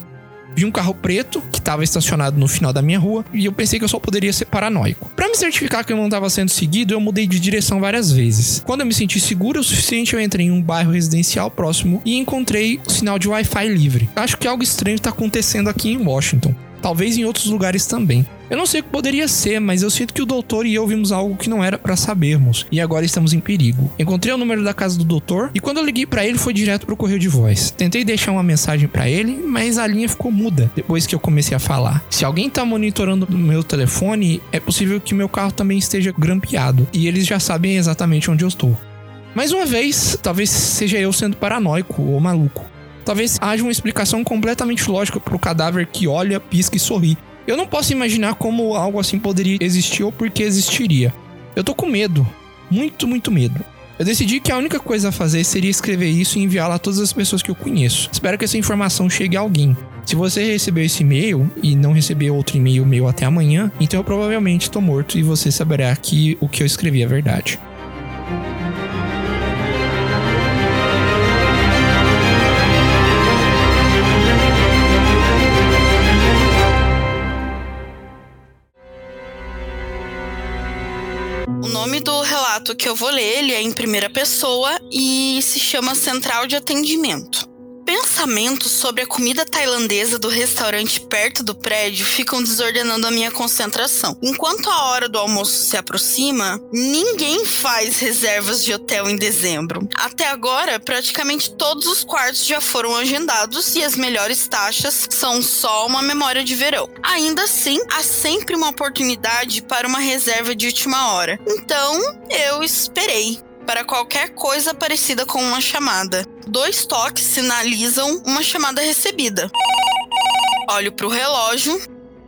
[SPEAKER 2] Vi um carro preto que estava estacionado no final da minha rua e eu pensei que eu só poderia ser paranoico. Para me certificar que eu não estava sendo seguido, eu mudei de direção várias vezes. Quando eu me senti seguro o suficiente, eu entrei em um bairro residencial próximo e encontrei sinal de Wi-Fi livre. Acho que algo estranho está acontecendo aqui em Washington talvez em outros lugares também. Eu não sei o que poderia ser, mas eu sinto que o doutor e eu vimos algo que não era para sabermos, e agora estamos em perigo. Encontrei o número da casa do doutor e quando eu liguei para ele foi direto pro correio de voz. Tentei deixar uma mensagem para ele, mas a linha ficou muda depois que eu comecei a falar. Se alguém tá monitorando o meu telefone, é possível que meu carro também esteja grampeado e eles já sabem exatamente onde eu estou. Mais uma vez, talvez seja eu sendo paranoico ou maluco. Talvez haja uma explicação completamente lógica para o cadáver que olha, pisca e sorri. Eu não posso imaginar como algo assim poderia existir ou por que existiria. Eu tô com medo. Muito, muito medo. Eu decidi que a única coisa a fazer seria escrever isso e enviá-la a todas as pessoas que eu conheço. Espero que essa informação chegue a alguém. Se você recebeu esse e-mail e não recebeu outro e-mail meu até amanhã, então eu provavelmente tô morto e você saberá que o que eu escrevi é verdade.
[SPEAKER 3] Do relato que eu vou ler, ele é em primeira pessoa e se chama Central de Atendimento. Pensamentos sobre a comida tailandesa do restaurante perto do prédio ficam desordenando a minha concentração. Enquanto a hora do almoço se aproxima, ninguém faz reservas de hotel em dezembro. Até agora, praticamente todos os quartos já foram agendados e as melhores taxas são só uma memória de verão. Ainda assim, há sempre uma oportunidade para uma reserva de última hora. Então, eu esperei para qualquer coisa parecida com uma chamada. Dois toques sinalizam uma chamada recebida. Olho para o relógio.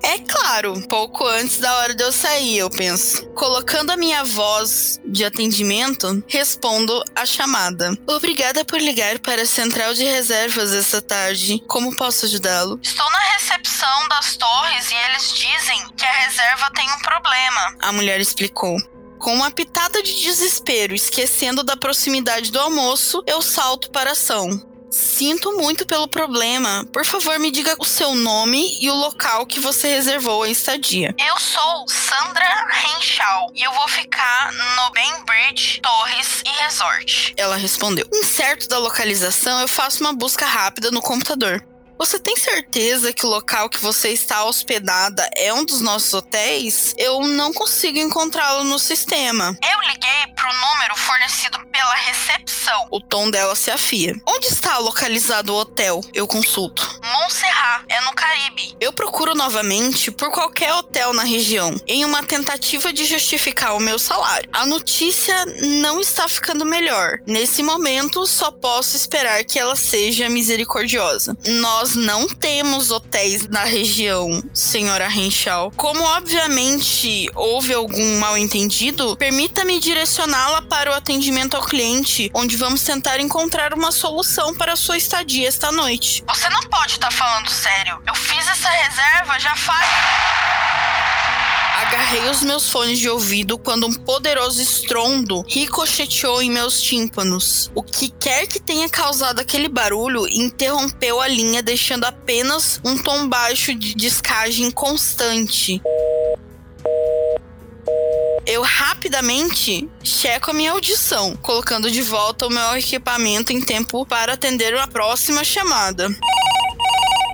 [SPEAKER 3] É claro, pouco antes da hora de eu sair, eu penso. Colocando a minha voz de atendimento, respondo a chamada. Obrigada por ligar para a central de reservas essa tarde. Como posso ajudá-lo? Estou na recepção das torres e eles dizem que a reserva tem um problema. A mulher explicou. Com uma pitada de desespero, esquecendo da proximidade do almoço, eu salto para a ação. Sinto muito pelo problema. Por favor, me diga o seu nome e o local que você reservou a estadia. Eu sou Sandra Renchal e eu vou ficar no Bainbridge Torres e Resort. Ela respondeu. Incerto da localização, eu faço uma busca rápida no computador. Você tem certeza que o local que você está hospedada é um dos nossos hotéis? Eu não consigo encontrá-lo no sistema. Eu liguei para o número fornecido pela recepção. O tom dela se afia. Onde está localizado o hotel? Eu consulto. Montserrat, é no Caribe. Eu procuro novamente por qualquer hotel na região, em uma tentativa de justificar o meu salário. A notícia não está ficando melhor. Nesse momento, só posso esperar que ela seja misericordiosa. Nós nós não temos hotéis na região, senhora Renchal. Como obviamente houve algum mal entendido, permita-me direcioná-la para o atendimento ao cliente, onde vamos tentar encontrar uma solução para sua estadia esta noite. Você não pode estar falando sério. Eu fiz essa reserva já faz. Agarrei os meus fones de ouvido quando um poderoso estrondo ricocheteou em meus tímpanos. O que quer que tenha causado aquele barulho interrompeu a linha, deixando apenas um tom baixo de descagem constante. Eu rapidamente checo a minha audição, colocando de volta o meu equipamento em tempo para atender a próxima chamada.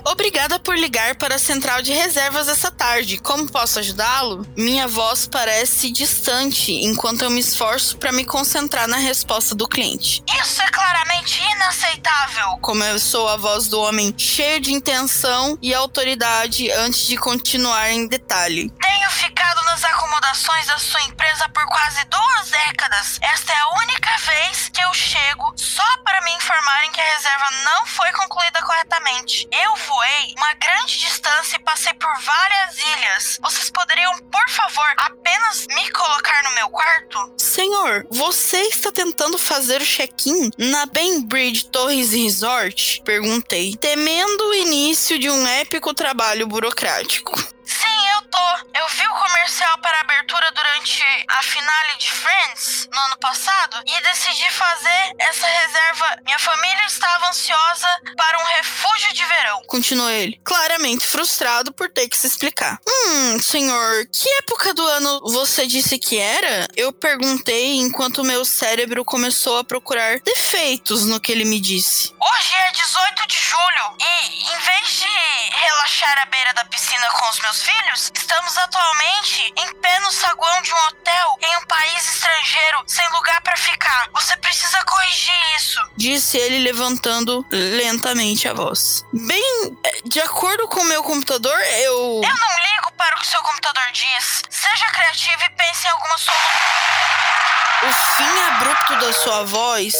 [SPEAKER 3] Obrigada por ligar para a central de reservas essa tarde. Como posso ajudá-lo? Minha voz parece distante enquanto eu me esforço para me concentrar na resposta do cliente. Isso é claramente inaceitável! Começou a voz do homem, cheio de intenção e autoridade antes de continuar em detalhe. Tenho ficado nas acomodações da sua empresa por quase duas décadas. Esta é a única vez que eu chego só para me informarem que a reserva não foi concluída corretamente. Eu voei uma grande distância e passei por várias ilhas. Vocês poderiam, por favor, apenas me colocar no meu quarto? Senhor, você está tentando fazer o check-in na Bainbridge Torres Resort? Perguntei, temendo o início de um épico trabalho burocrático. Sim, eu tô. Eu vi o comercial para a abertura durante a finale de Friends no ano passado e decidi fazer essa reserva. Minha família estava ansiosa para um refúgio de verão. Continuou ele, claramente frustrado por ter que se explicar. Hum, senhor, que época do ano você disse que era? Eu perguntei enquanto meu cérebro começou a procurar defeitos no que ele me disse. Hoje é 18 de julho e, em vez de relaxar à beira da piscina com os meus filhos, estamos atualmente em pé no saguão de um hotel em um país estrangeiro, sem lugar para ficar. Você precisa corrigir isso, disse ele levantando lentamente a voz. Bem, de acordo com o meu computador, eu. Eu não ligo para o que seu computador diz. Seja criativo e pense em alguma solução. O fim abrupto da sua voz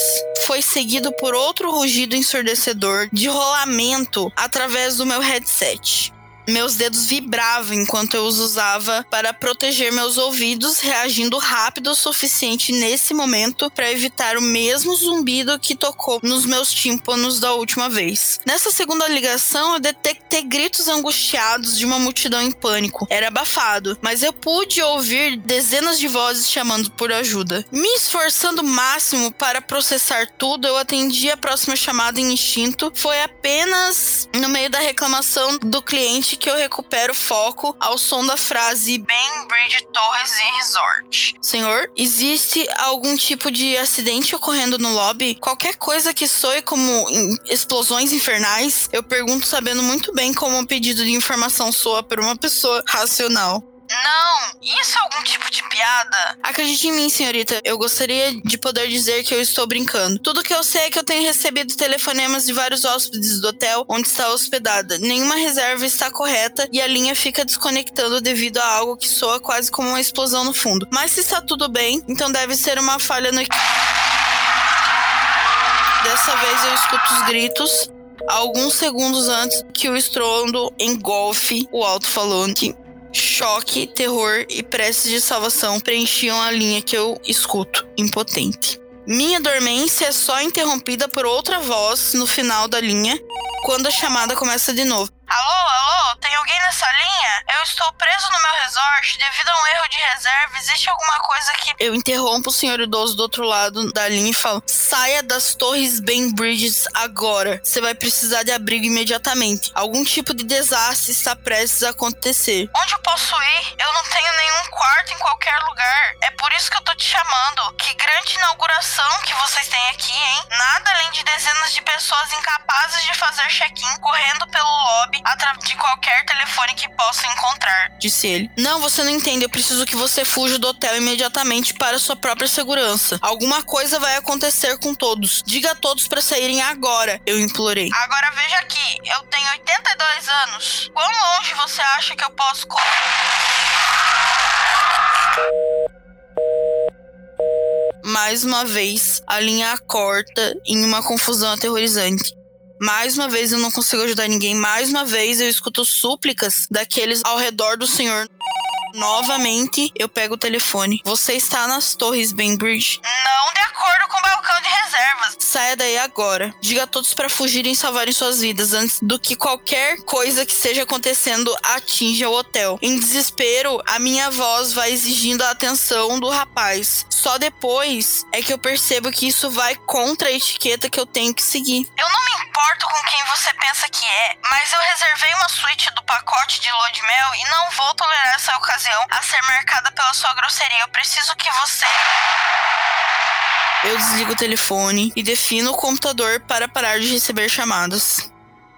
[SPEAKER 3] foi seguido por outro rugido ensurdecedor de rolamento através do meu headset. Meus dedos vibravam enquanto eu os usava para proteger meus ouvidos, reagindo rápido o suficiente nesse momento para evitar o mesmo zumbido que tocou nos meus tímpanos da última vez. Nessa segunda ligação, eu detectei gritos angustiados de uma multidão em pânico. Era abafado, mas eu pude ouvir dezenas de vozes chamando por ajuda. Me esforçando o máximo para processar tudo, eu atendi a próxima chamada em instinto. Foi apenas no meio da reclamação do cliente que eu recupero foco ao som da frase Bainbridge Torres e Resort. Senhor, existe algum tipo de acidente ocorrendo no lobby? Qualquer coisa que soe como explosões infernais? Eu pergunto sabendo muito bem como um pedido de informação soa para uma pessoa racional. Não, isso é algum tipo de piada? Acredite em mim, senhorita. Eu gostaria de poder dizer que eu estou brincando. Tudo que eu sei é que eu tenho recebido telefonemas de vários hóspedes do hotel onde está hospedada. Nenhuma reserva está correta e a linha fica desconectando devido a algo que soa quase como uma explosão no fundo. Mas se está tudo bem, então deve ser uma falha no. Dessa vez eu escuto os gritos alguns segundos antes que o estrondo engolfe o alto-falante choque, terror e preces de salvação preenchiam a linha que eu escuto, impotente. Minha dormência é só interrompida por outra voz no final da linha, quando a chamada começa de novo. Alô, alô, tem alguém nessa linha? Eu estou preso no meu resort devido a um erro de reserva. Existe alguma coisa que. Eu interrompo o senhor idoso do outro lado da linha e falo: saia das torres Bainbridges agora. Você vai precisar de abrigo imediatamente. Algum tipo de desastre está prestes a acontecer. Onde eu posso ir? Eu não tenho nenhum quarto em qualquer lugar. É por isso que eu tô te chamando. Que grande inauguração que vocês têm aqui, hein? Nada além de dezenas de pessoas incapazes de fazer check-in correndo pelo lobby através de qualquer telefone que possa encontrar, disse ele. Não, você não entende. Eu preciso que você fuja do hotel imediatamente para sua própria segurança. Alguma coisa vai acontecer com todos. Diga a todos para saírem agora, eu implorei. Agora veja aqui, eu tenho 82 anos. Quão longe você acha que eu posso correr? Mais uma vez, a linha corta em uma confusão aterrorizante. Mais uma vez eu não consigo ajudar ninguém. Mais uma vez eu escuto súplicas daqueles ao redor do senhor. Novamente, eu pego o telefone. Você está nas torres Bainbridge? Não de acordo com o balcão de reservas. Saia daí agora. Diga a todos para fugirem e salvarem suas vidas antes do que qualquer coisa que esteja acontecendo atinja o hotel. Em desespero, a minha voz vai exigindo a atenção do rapaz. Só depois é que eu percebo que isso vai contra a etiqueta que eu tenho que seguir. Eu não me importo com quem você pensa que é, mas eu reservei uma suíte do pacote de lua de mel e não vou tolerar essa ocasião a ser marcada pela sua grosseria. Eu preciso que você. Eu desligo o telefone e defino o computador para parar de receber chamadas.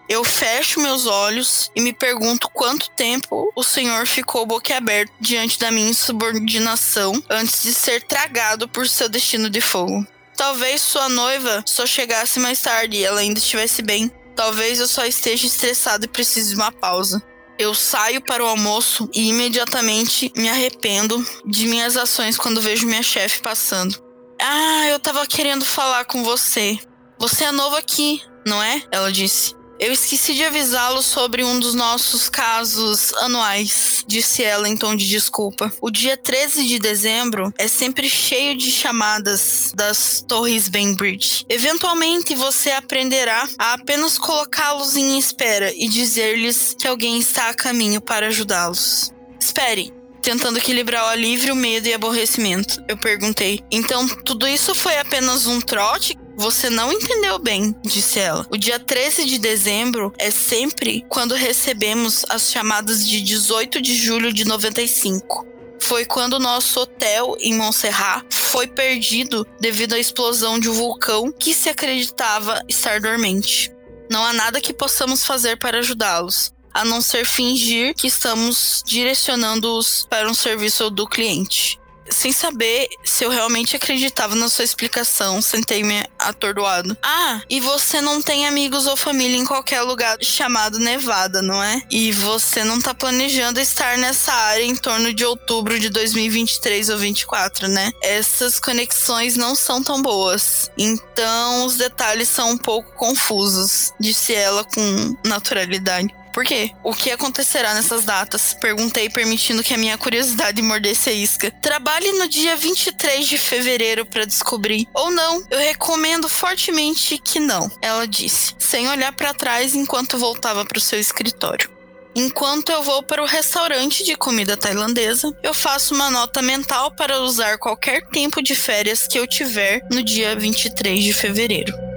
[SPEAKER 3] Eu fecho meus olhos e me pergunto quanto tempo o senhor ficou boquiaberto diante da minha insubordinação antes de ser tragado por seu destino de fogo. Talvez sua noiva só chegasse mais tarde e ela ainda estivesse bem. Talvez eu só esteja estressado e precise de uma pausa. Eu saio para o almoço e imediatamente me arrependo de minhas ações quando vejo minha chefe passando. Ah, eu tava querendo falar com você. Você é novo aqui, não é? Ela disse. Eu esqueci de avisá-lo sobre um dos nossos casos anuais, disse ela em tom de desculpa. O dia 13 de dezembro é sempre cheio de chamadas das Torres Bainbridge. Eventualmente você aprenderá a apenas colocá-los em espera e dizer-lhes que alguém está a caminho para ajudá-los. Espere, tentando equilibrar o alívio, o medo e aborrecimento. Eu perguntei: Então tudo isso foi apenas um trote? Você não entendeu bem, disse ela. O dia 13 de dezembro é sempre quando recebemos as chamadas de 18 de julho de 95. Foi quando nosso hotel em Montserrat foi perdido devido à explosão de um vulcão que se acreditava estar dormente. Não há nada que possamos fazer para ajudá-los, a não ser fingir que estamos direcionando-os para um serviço do cliente sem saber se eu realmente acreditava na sua explicação, sentei-me atordoado. Ah, e você não tem amigos ou família em qualquer lugar chamado Nevada, não é? E você não tá planejando estar nessa área em torno de outubro de 2023 ou 24, né? Essas conexões não são tão boas. Então, os detalhes são um pouco confusos, disse ela com naturalidade. Por quê? O que acontecerá nessas datas? Perguntei, permitindo que a minha curiosidade mordesse a isca. Trabalhe no dia 23 de fevereiro para descobrir. Ou não, eu recomendo fortemente que não, ela disse, sem olhar para trás enquanto voltava para o seu escritório. Enquanto eu vou para o restaurante de comida tailandesa, eu faço uma nota mental para usar qualquer tempo de férias que eu tiver no dia 23 de fevereiro.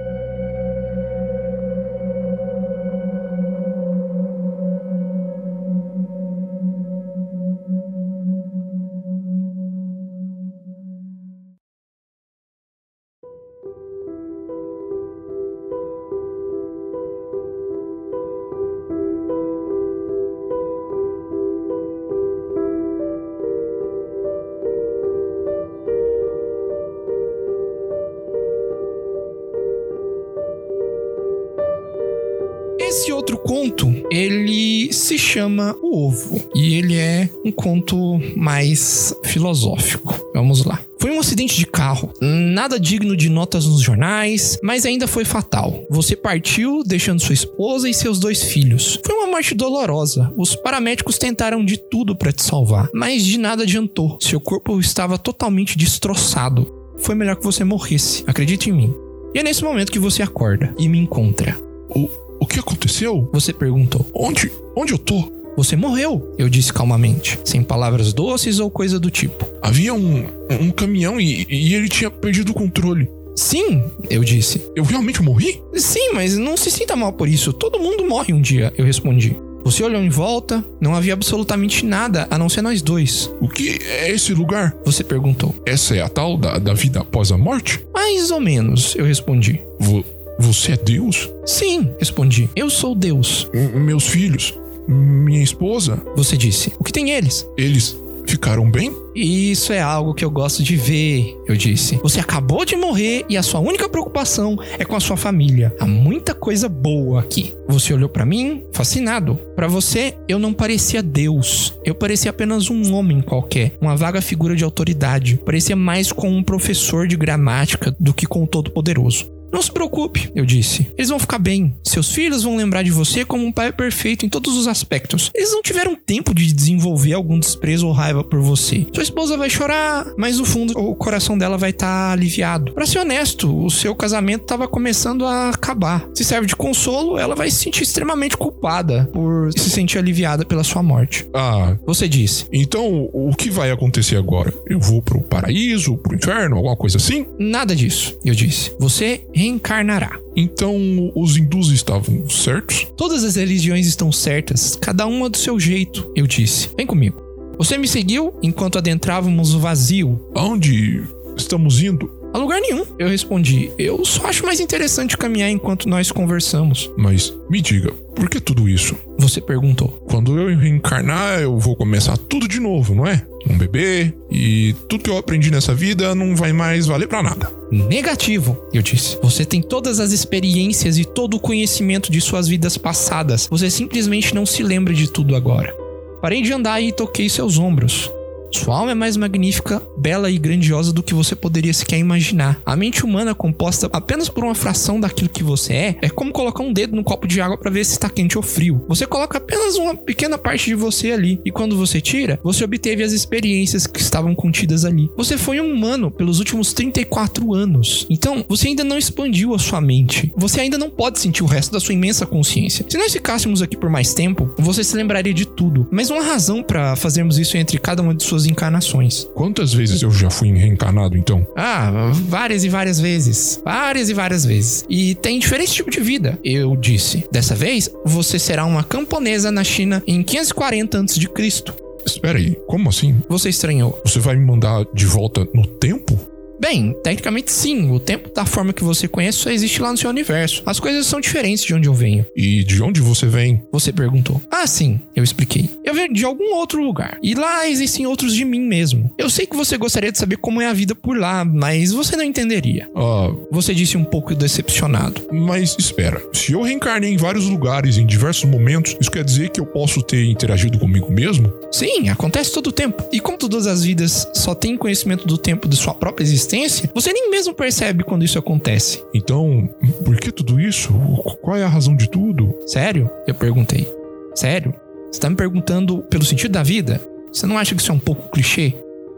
[SPEAKER 2] Esse outro conto, ele se chama O Ovo. E ele é um conto mais filosófico. Vamos lá. Foi um acidente de carro, nada digno de notas nos jornais, mas ainda foi fatal. Você partiu, deixando sua esposa e seus dois filhos. Foi uma morte dolorosa. Os paramédicos tentaram de tudo para te salvar, mas de nada adiantou. Seu corpo estava totalmente destroçado. Foi melhor que você morresse, acredite em mim. E é nesse momento que você acorda e me encontra.
[SPEAKER 10] O, o que aconteceu?
[SPEAKER 2] Você perguntou.
[SPEAKER 10] Onde? Onde eu tô?
[SPEAKER 2] Você morreu, eu disse calmamente, sem palavras doces ou coisa do tipo.
[SPEAKER 10] Havia um, um caminhão e, e ele tinha perdido o controle.
[SPEAKER 2] Sim, eu disse.
[SPEAKER 10] Eu realmente morri?
[SPEAKER 2] Sim, mas não se sinta mal por isso. Todo mundo morre um dia, eu respondi. Você olhou em volta, não havia absolutamente nada a não ser nós dois.
[SPEAKER 10] O que é esse lugar?
[SPEAKER 2] Você perguntou.
[SPEAKER 10] Essa é a tal da, da vida após a morte?
[SPEAKER 2] Mais ou menos, eu respondi.
[SPEAKER 10] Vo, você é Deus?
[SPEAKER 2] Sim, respondi. Eu sou Deus.
[SPEAKER 10] M meus filhos? Minha esposa?
[SPEAKER 2] Você disse. O que tem eles?
[SPEAKER 10] Eles ficaram bem?
[SPEAKER 2] Isso é algo que eu gosto de ver, eu disse. Você acabou de morrer e a sua única preocupação é com a sua família. Há muita coisa boa aqui. Você olhou para mim, fascinado. Para você, eu não parecia Deus. Eu parecia apenas um homem qualquer, uma vaga figura de autoridade. Parecia mais com um professor de gramática do que com o Todo-Poderoso. Não se preocupe, eu disse. Eles vão ficar bem. Seus filhos vão lembrar de você como um pai perfeito em todos os aspectos. Eles não tiveram tempo de desenvolver algum desprezo ou raiva por você. Sua esposa vai chorar, mas no fundo o coração dela vai estar tá aliviado. Para ser honesto, o seu casamento estava começando a acabar. Se serve de consolo, ela vai se sentir extremamente culpada por se sentir aliviada pela sua morte.
[SPEAKER 10] Ah,
[SPEAKER 2] Você disse.
[SPEAKER 10] então o que vai acontecer agora? Eu vou pro paraíso, pro inferno, alguma coisa assim?
[SPEAKER 2] Nada disso, eu disse. Você reencarnará.
[SPEAKER 10] Então os hindus estavam certos?
[SPEAKER 2] Todas as religiões estão certas, cada uma do seu jeito, eu disse. Vem comigo. Você me seguiu enquanto adentrávamos o vazio.
[SPEAKER 10] Aonde estamos indo?
[SPEAKER 2] A lugar nenhum, eu respondi. Eu só acho mais interessante caminhar enquanto nós conversamos.
[SPEAKER 10] Mas me diga, por que tudo isso?
[SPEAKER 2] Você perguntou.
[SPEAKER 10] Quando eu reencarnar, eu vou começar tudo de novo, não é? Um bebê e tudo que eu aprendi nessa vida não vai mais valer pra nada.
[SPEAKER 2] Negativo, eu disse. Você tem todas as experiências e todo o conhecimento de suas vidas passadas. Você simplesmente não se lembra de tudo agora. Parei de andar e toquei seus ombros. Sua alma é mais magnífica, bela e grandiosa do que você poderia sequer imaginar. A mente humana, composta apenas por uma fração daquilo que você é, é como colocar um dedo no copo de água para ver se está quente ou frio. Você coloca apenas uma pequena parte de você ali, e quando você tira, você obteve as experiências que estavam contidas ali. Você foi um humano pelos últimos 34 anos. Então, você ainda não expandiu a sua mente. Você ainda não pode sentir o resto da sua imensa consciência. Se nós ficássemos aqui por mais tempo, você se lembraria de tudo. Mas há razão para fazermos isso entre cada uma de suas encarnações.
[SPEAKER 10] Quantas vezes eu já fui reencarnado então?
[SPEAKER 2] Ah, várias e várias vezes. Várias e várias vezes. E tem diferente tipo de vida. Eu disse. Dessa vez, você será uma camponesa na China em 540 a.C.
[SPEAKER 10] Espera aí, como assim?
[SPEAKER 2] Você estranhou.
[SPEAKER 10] Você vai me mandar de volta no tempo?
[SPEAKER 2] Bem, tecnicamente sim. O tempo da forma que você conhece só existe lá no seu universo. As coisas são diferentes de onde eu venho.
[SPEAKER 10] E de onde você vem?
[SPEAKER 2] Você perguntou. Ah, sim, eu expliquei. Eu venho de algum outro lugar. E lá existem outros de mim mesmo. Eu sei que você gostaria de saber como é a vida por lá, mas você não entenderia.
[SPEAKER 10] Ah,
[SPEAKER 2] Você disse um pouco decepcionado.
[SPEAKER 10] mas espera. Se eu reencarnei em vários lugares, em diversos momentos, isso quer dizer que eu posso ter interagido comigo mesmo?
[SPEAKER 2] Sim, acontece todo o tempo. E como todas as vidas só têm conhecimento do tempo de sua própria existência, você nem mesmo percebe quando isso acontece.
[SPEAKER 10] Então, por que tudo isso? Qual é a razão de tudo?
[SPEAKER 2] Sério? Eu perguntei. Sério? Você tá me perguntando pelo sentido da vida? Você não acha que isso é um pouco clichê?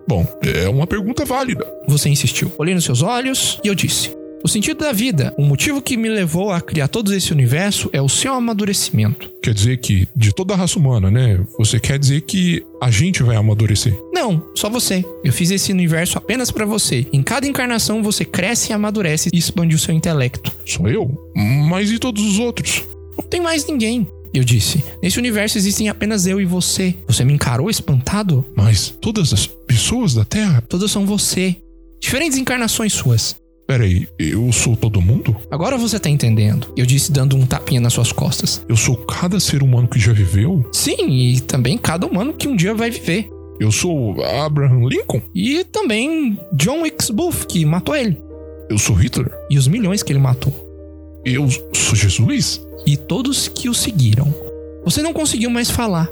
[SPEAKER 10] Bom, é uma pergunta válida.
[SPEAKER 2] Você insistiu. Olhei nos seus olhos e eu disse: O sentido da vida, o motivo que me levou a criar todo esse universo é o seu amadurecimento.
[SPEAKER 10] Quer dizer que, de toda a raça humana, né? Você quer dizer que a gente vai amadurecer.
[SPEAKER 2] Não, só você. Eu fiz esse universo apenas pra você. Em cada encarnação você cresce e amadurece e expande o seu intelecto.
[SPEAKER 10] Sou eu? Mas e todos os outros?
[SPEAKER 2] Não tem mais ninguém. Eu disse: Nesse universo existem apenas eu e você. Você me encarou espantado?
[SPEAKER 10] Mas todas as pessoas da Terra?
[SPEAKER 2] Todas são você. Diferentes encarnações suas.
[SPEAKER 10] Peraí, eu sou todo mundo?
[SPEAKER 2] Agora você tá entendendo. Eu disse dando um tapinha nas suas costas.
[SPEAKER 10] Eu sou cada ser humano que já viveu?
[SPEAKER 2] Sim, e também cada humano que um dia vai viver.
[SPEAKER 10] Eu sou Abraham Lincoln?
[SPEAKER 2] E também John Wilkes Booth, que matou ele.
[SPEAKER 10] Eu sou Hitler?
[SPEAKER 2] E os milhões que ele matou.
[SPEAKER 10] Eu sou Jesus?
[SPEAKER 2] E todos que o seguiram. Você não conseguiu mais falar.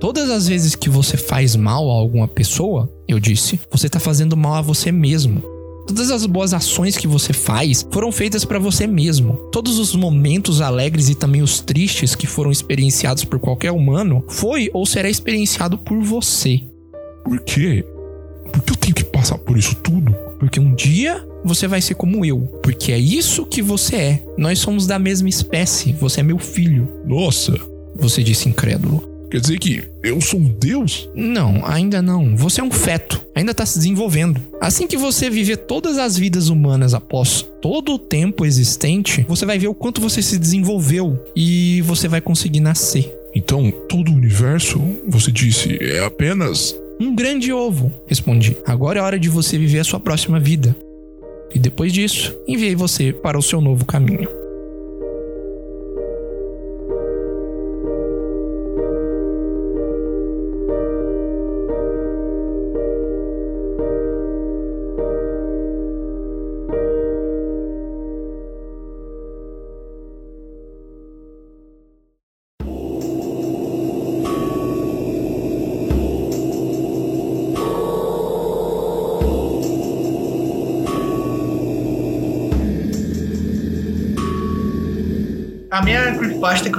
[SPEAKER 2] Todas as vezes que você faz mal a alguma pessoa, eu disse, você tá fazendo mal a você mesmo. Todas as boas ações que você faz foram feitas para você mesmo. Todos os momentos alegres e também os tristes que foram experienciados por qualquer humano foi ou será experienciado por você.
[SPEAKER 10] Por quê? Por que eu tenho que passar por isso tudo?
[SPEAKER 2] Porque um dia você vai ser como eu. Porque é isso que você é. Nós somos da mesma espécie. Você é meu filho.
[SPEAKER 10] Nossa!
[SPEAKER 2] Você disse incrédulo.
[SPEAKER 10] Quer dizer que eu sou um deus?
[SPEAKER 2] Não, ainda não. Você é um feto. Ainda tá se desenvolvendo. Assim que você viver todas as vidas humanas após todo o tempo existente, você vai ver o quanto você se desenvolveu e você vai conseguir nascer.
[SPEAKER 10] Então, todo o universo, você disse, é apenas.
[SPEAKER 2] Um grande ovo, respondi. Agora é hora de você viver a sua próxima vida. E depois disso, enviei você para o seu novo caminho.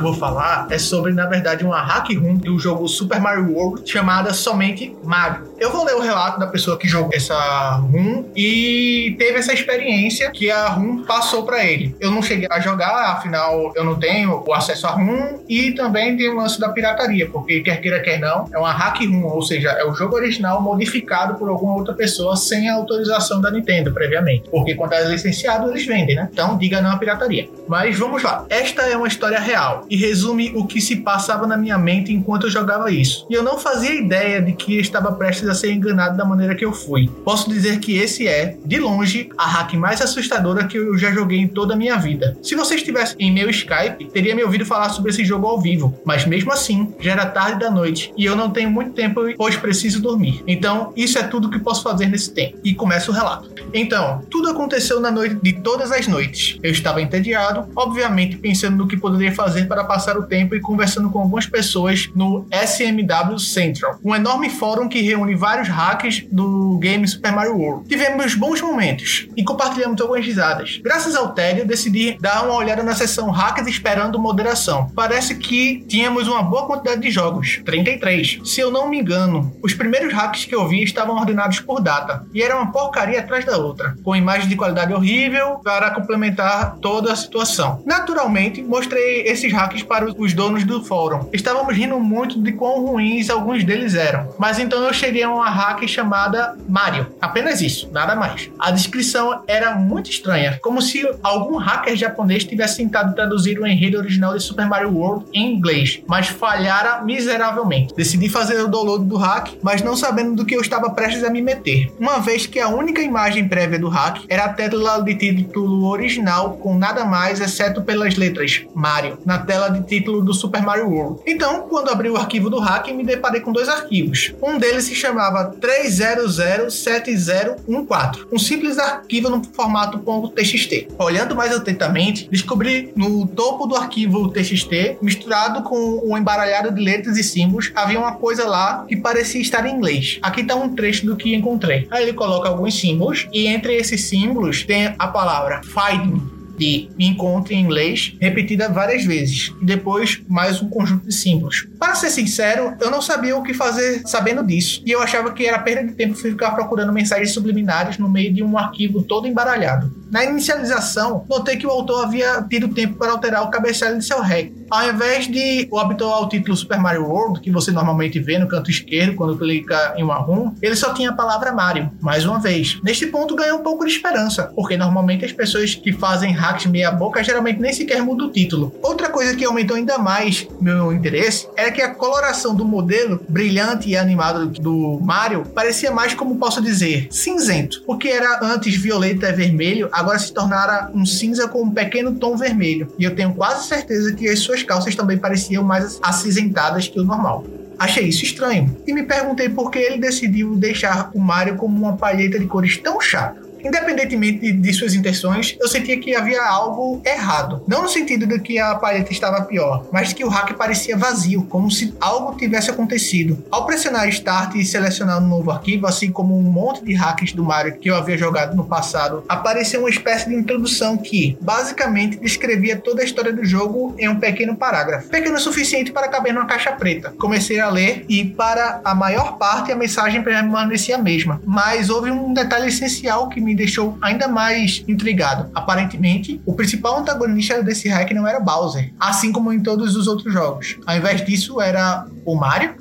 [SPEAKER 1] Vou falar é sobre, na verdade, uma hack room do jogo Super Mario World chamada somente Mario. Eu vou ler o relato da pessoa que jogou essa room e teve essa experiência que a room passou para ele. Eu não cheguei a jogar, afinal eu não tenho o acesso à room e também tem o lance da pirataria, porque quer queira quer não, é uma hack room, ou seja, é o jogo original modificado por alguma outra pessoa sem a autorização da Nintendo previamente. Porque quando é licenciado eles vendem, né? Então diga não à pirataria. Mas vamos lá. Esta é uma história real e resume o que se passava na minha mente enquanto eu jogava isso. E eu não fazia ideia de que estava prestes a ser enganado da maneira que eu fui. Posso dizer que esse é, de longe, a hack mais assustadora que eu já joguei em toda a minha vida. Se você estivesse em meu Skype, teria me ouvido falar sobre esse jogo ao vivo, mas mesmo assim, já era tarde da noite e eu não tenho muito tempo, pois preciso dormir. Então, isso é tudo que posso fazer nesse tempo. E começa o relato. Então, tudo aconteceu na noite de todas as noites. Eu estava entediado, obviamente pensando no que poderia fazer para passar o tempo e conversando com algumas pessoas no SMW Central, um enorme fórum que reúne vários hackers do game Super Mario World. Tivemos bons momentos e compartilhamos algumas risadas. Graças ao tédio, decidi dar uma olhada na seção hackers esperando moderação. Parece que tínhamos uma boa quantidade de jogos, 33. Se eu não me engano, os primeiros hacks que eu vi estavam ordenados por data e era uma porcaria atrás da outra, com imagens de qualidade horrível para complementar toda a situação. Naturalmente, mostrei esses hacks para os donos do fórum. Estávamos rindo muito de quão ruins alguns deles eram, mas então eu cheguei a uma hack chamada Mario. Apenas isso, nada mais. A descrição era muito estranha, como se algum hacker japonês tivesse tentado traduzir o enredo original de Super Mario World em inglês, mas falhara miseravelmente. Decidi fazer o download do hack, mas não sabendo do que eu estava prestes a me meter, uma vez que a única imagem prévia do hack era a tela de título original com nada mais exceto pelas letras Mario na tela de título do Super Mario World. Então, quando abri o arquivo do hack, me deparei com dois arquivos. Um deles se chamava 3007014, um simples arquivo no formato .txt. Olhando mais atentamente, descobri no topo do arquivo TXT, misturado com um embaralhado de letras e símbolos, havia uma coisa lá que parecia estar em inglês. Aqui está um trecho do que encontrei. Aí ele coloca alguns símbolos e entre esses símbolos tem a palavra Me de me encontre em inglês, repetida várias vezes, e depois mais um conjunto de símbolos. Para ser sincero, eu não sabia o que fazer sabendo disso, e eu achava que era perda de tempo ficar procurando mensagens subliminares no meio de um arquivo todo embaralhado. Na inicialização, notei que o autor havia tido tempo para alterar o cabeçalho de seu REC. Ao invés de o habitual título Super Mario World, que você normalmente vê no canto esquerdo quando clica em uma room, ele só tinha a palavra Mario, mais uma vez. Neste ponto ganhei um pouco de esperança, porque normalmente as pessoas que fazem hacks meia boca geralmente nem sequer mudam o título. Outra coisa que aumentou ainda mais meu interesse era que a coloração do modelo brilhante e animado do Mario parecia mais, como posso dizer, cinzento. O que era antes violeta e vermelho, se tornara um cinza com um pequeno tom vermelho. E eu tenho quase certeza que as suas calças também pareciam mais acinzentadas que o normal. Achei isso estranho e me perguntei por que ele decidiu deixar o Mario como uma palheta de cores tão chata. Independentemente de suas intenções, eu sentia que havia algo errado. Não no sentido de que a palheta estava pior, mas que o hack parecia vazio, como se algo tivesse acontecido. Ao pressionar Start e selecionar um novo arquivo, assim como um monte de hacks do Mario que eu havia jogado no passado, apareceu uma espécie de introdução que, basicamente, descrevia toda a história do jogo em um pequeno parágrafo. Pequeno o suficiente para caber numa caixa preta. Comecei a ler e, para a maior parte, a mensagem permanecia a mesma. Mas houve um detalhe essencial que me deixou ainda mais intrigado. Aparentemente, o principal antagonista desse hack não era Bowser, assim como em todos os outros jogos. Ao invés disso, era o Mario.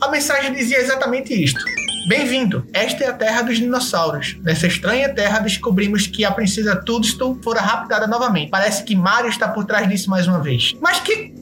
[SPEAKER 1] A mensagem dizia exatamente isto. Bem-vindo! Esta é a terra dos dinossauros. Nessa estranha terra descobrimos que a princesa Toadstool fora raptada novamente. Parece que Mario está por trás disso mais uma vez. Mas que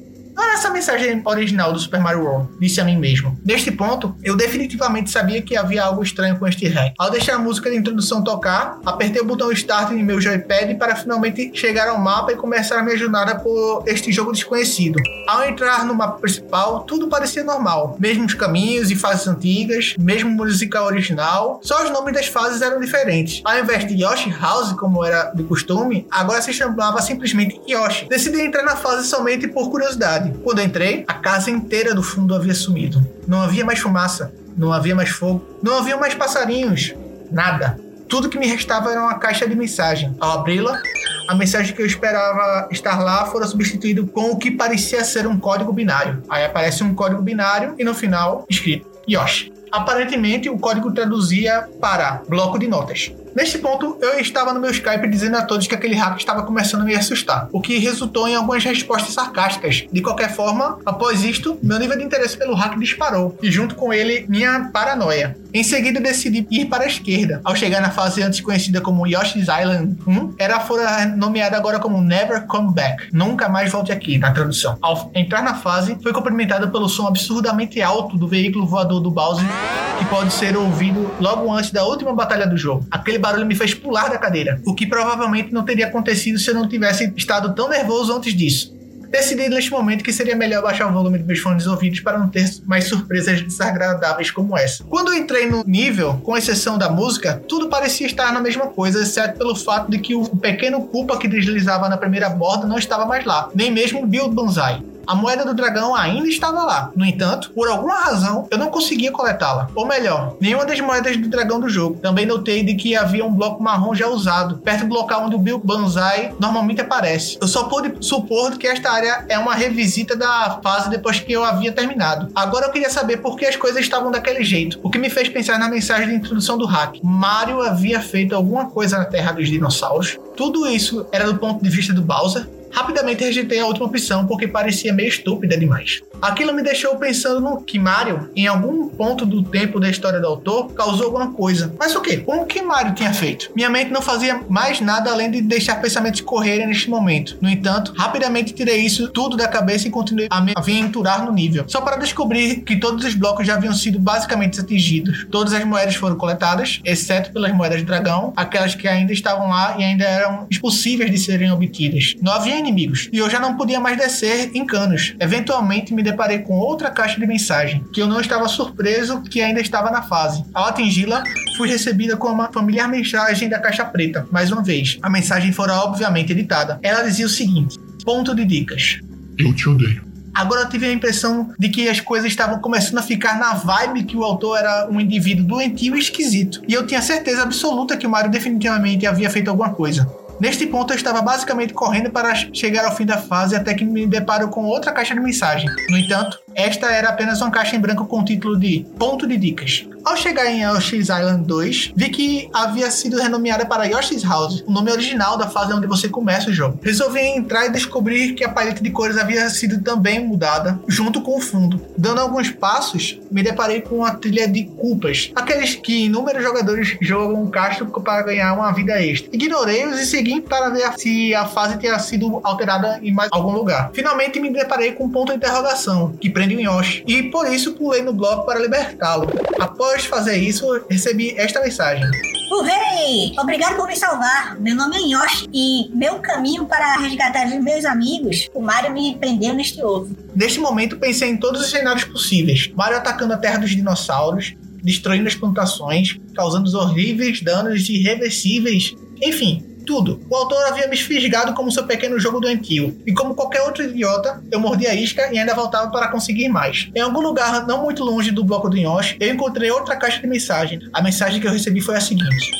[SPEAKER 1] era essa mensagem original do Super Mario World, disse a mim mesmo. Neste ponto, eu definitivamente sabia que havia algo estranho com este hack. Ao deixar a música de introdução tocar, apertei o botão Start em meu joypad para finalmente chegar ao mapa e começar a minha jornada por este jogo desconhecido. Ao entrar no mapa principal, tudo parecia normal. Mesmos caminhos e fases antigas, mesmo música original, só os nomes das fases eram diferentes. Ao invés de Yoshi House, como era de costume, agora se chamava simplesmente Yoshi. Decidi entrar na fase somente por curiosidade. Quando entrei, a casa inteira do fundo havia sumido. Não havia mais fumaça, não havia mais fogo, não havia mais passarinhos, nada. Tudo que me restava era uma caixa de mensagem. Ao abri-la, a mensagem que eu esperava estar lá fora substituída com o que parecia ser um código binário. Aí aparece um código binário e no final escrito Yoshi. Aparentemente, o código traduzia para bloco de notas. Neste ponto, eu estava no meu Skype dizendo a todos que aquele hack estava começando a me assustar, o que resultou em algumas respostas sarcásticas. De qualquer forma, após isto, meu nível de interesse pelo hack disparou, e junto com ele, minha paranoia. Em seguida, decidi ir para a esquerda. Ao chegar na fase antes conhecida como Yoshi's Island 1, era fora nomeada agora como Never Come Back. Nunca mais volte aqui, na tradução. Ao entrar na fase, foi cumprimentado pelo som absurdamente alto do veículo voador do Bowser, que pode ser ouvido logo antes da última batalha do jogo. Aquele barulho me fez pular da cadeira, o que provavelmente não teria acontecido se eu não tivesse estado tão nervoso antes disso. Decidi neste momento que seria melhor baixar o volume dos meus fones ouvidos para não ter mais surpresas desagradáveis como essa. Quando eu entrei no nível, com exceção da música, tudo parecia estar na mesma coisa, exceto pelo fato de que o pequeno culpa que deslizava na primeira borda não estava mais lá, nem mesmo Bill Banzai. A moeda do dragão ainda estava lá. No entanto, por alguma razão, eu não conseguia coletá-la. Ou melhor, nenhuma das moedas do dragão do jogo. Também notei de que havia um bloco marrom já usado, perto do local onde o Bill Banzai normalmente aparece. Eu só pude supor que esta área é uma revisita da fase depois que eu havia terminado. Agora eu queria saber por que as coisas estavam daquele jeito, o que me fez pensar na mensagem de introdução do hack. Mario havia feito alguma coisa na Terra dos Dinossauros. Tudo isso era do ponto de vista do Bowser. Rapidamente rejeitei a última opção porque parecia meio estúpida demais. Aquilo me deixou pensando no que Mario, em algum ponto do tempo da história do autor, causou alguma coisa. Mas o que? Como que Mario tinha feito? Minha mente não fazia mais nada além de deixar pensamentos correrem neste momento. No entanto, rapidamente tirei isso tudo da cabeça e continuei a me aventurar no nível. Só para descobrir que todos os blocos já haviam sido basicamente atingidos. Todas as moedas foram coletadas, exceto pelas moedas de dragão, aquelas que ainda estavam lá e ainda eram impossíveis de serem obtidas. Não havia inimigos e eu já não podia mais descer em canos. Eventualmente me deparei com outra caixa de mensagem, que eu não estava surpreso que ainda estava na fase. Ao atingi-la, fui recebida com uma familiar mensagem da caixa preta. Mais uma vez, a mensagem fora obviamente editada. Ela dizia o seguinte: ponto de dicas.
[SPEAKER 10] Eu te odeio.
[SPEAKER 1] Agora eu tive a impressão de que as coisas estavam começando a ficar na vibe que o autor era um indivíduo doentio e esquisito. E eu tinha certeza absoluta que o Mario definitivamente havia feito alguma coisa. Neste ponto, eu estava basicamente correndo para chegar ao fim da fase até que me deparo com outra caixa de mensagem. No entanto, esta era apenas uma caixa em branco com o título de Ponto de Dicas. Ao chegar em Yoshi's Island 2, vi que havia sido renomeada para Yoshi's House, o nome original da fase onde você começa o jogo. Resolvi entrar e descobrir que a paleta de cores havia sido também mudada, junto com o fundo. Dando alguns passos, me deparei com uma trilha de culpas, aqueles que inúmeros jogadores jogam um castro para ganhar uma vida extra. Ignorei-os e segui para ver se a fase tinha sido alterada em mais algum lugar. Finalmente me deparei com um ponto de interrogação, que prende o Yoshi, e por isso pulei no bloco para libertá-lo. Após fazer isso, recebi esta mensagem.
[SPEAKER 11] O rei! Obrigado por me salvar. Meu nome é Yoshi e meu caminho para resgatar os meus amigos, o Mario me prendeu neste ovo.
[SPEAKER 1] Neste momento, pensei em todos os cenários possíveis. Mario atacando a terra dos dinossauros, destruindo as plantações, causando os horríveis danos irreversíveis. Enfim, tudo. O autor havia me fisgado como seu pequeno jogo doentio, e como qualquer outro idiota, eu mordi a isca e ainda voltava para conseguir mais. Em algum lugar não muito longe do bloco do Yoshi, eu encontrei outra caixa de mensagem. A mensagem que eu recebi foi a seguinte: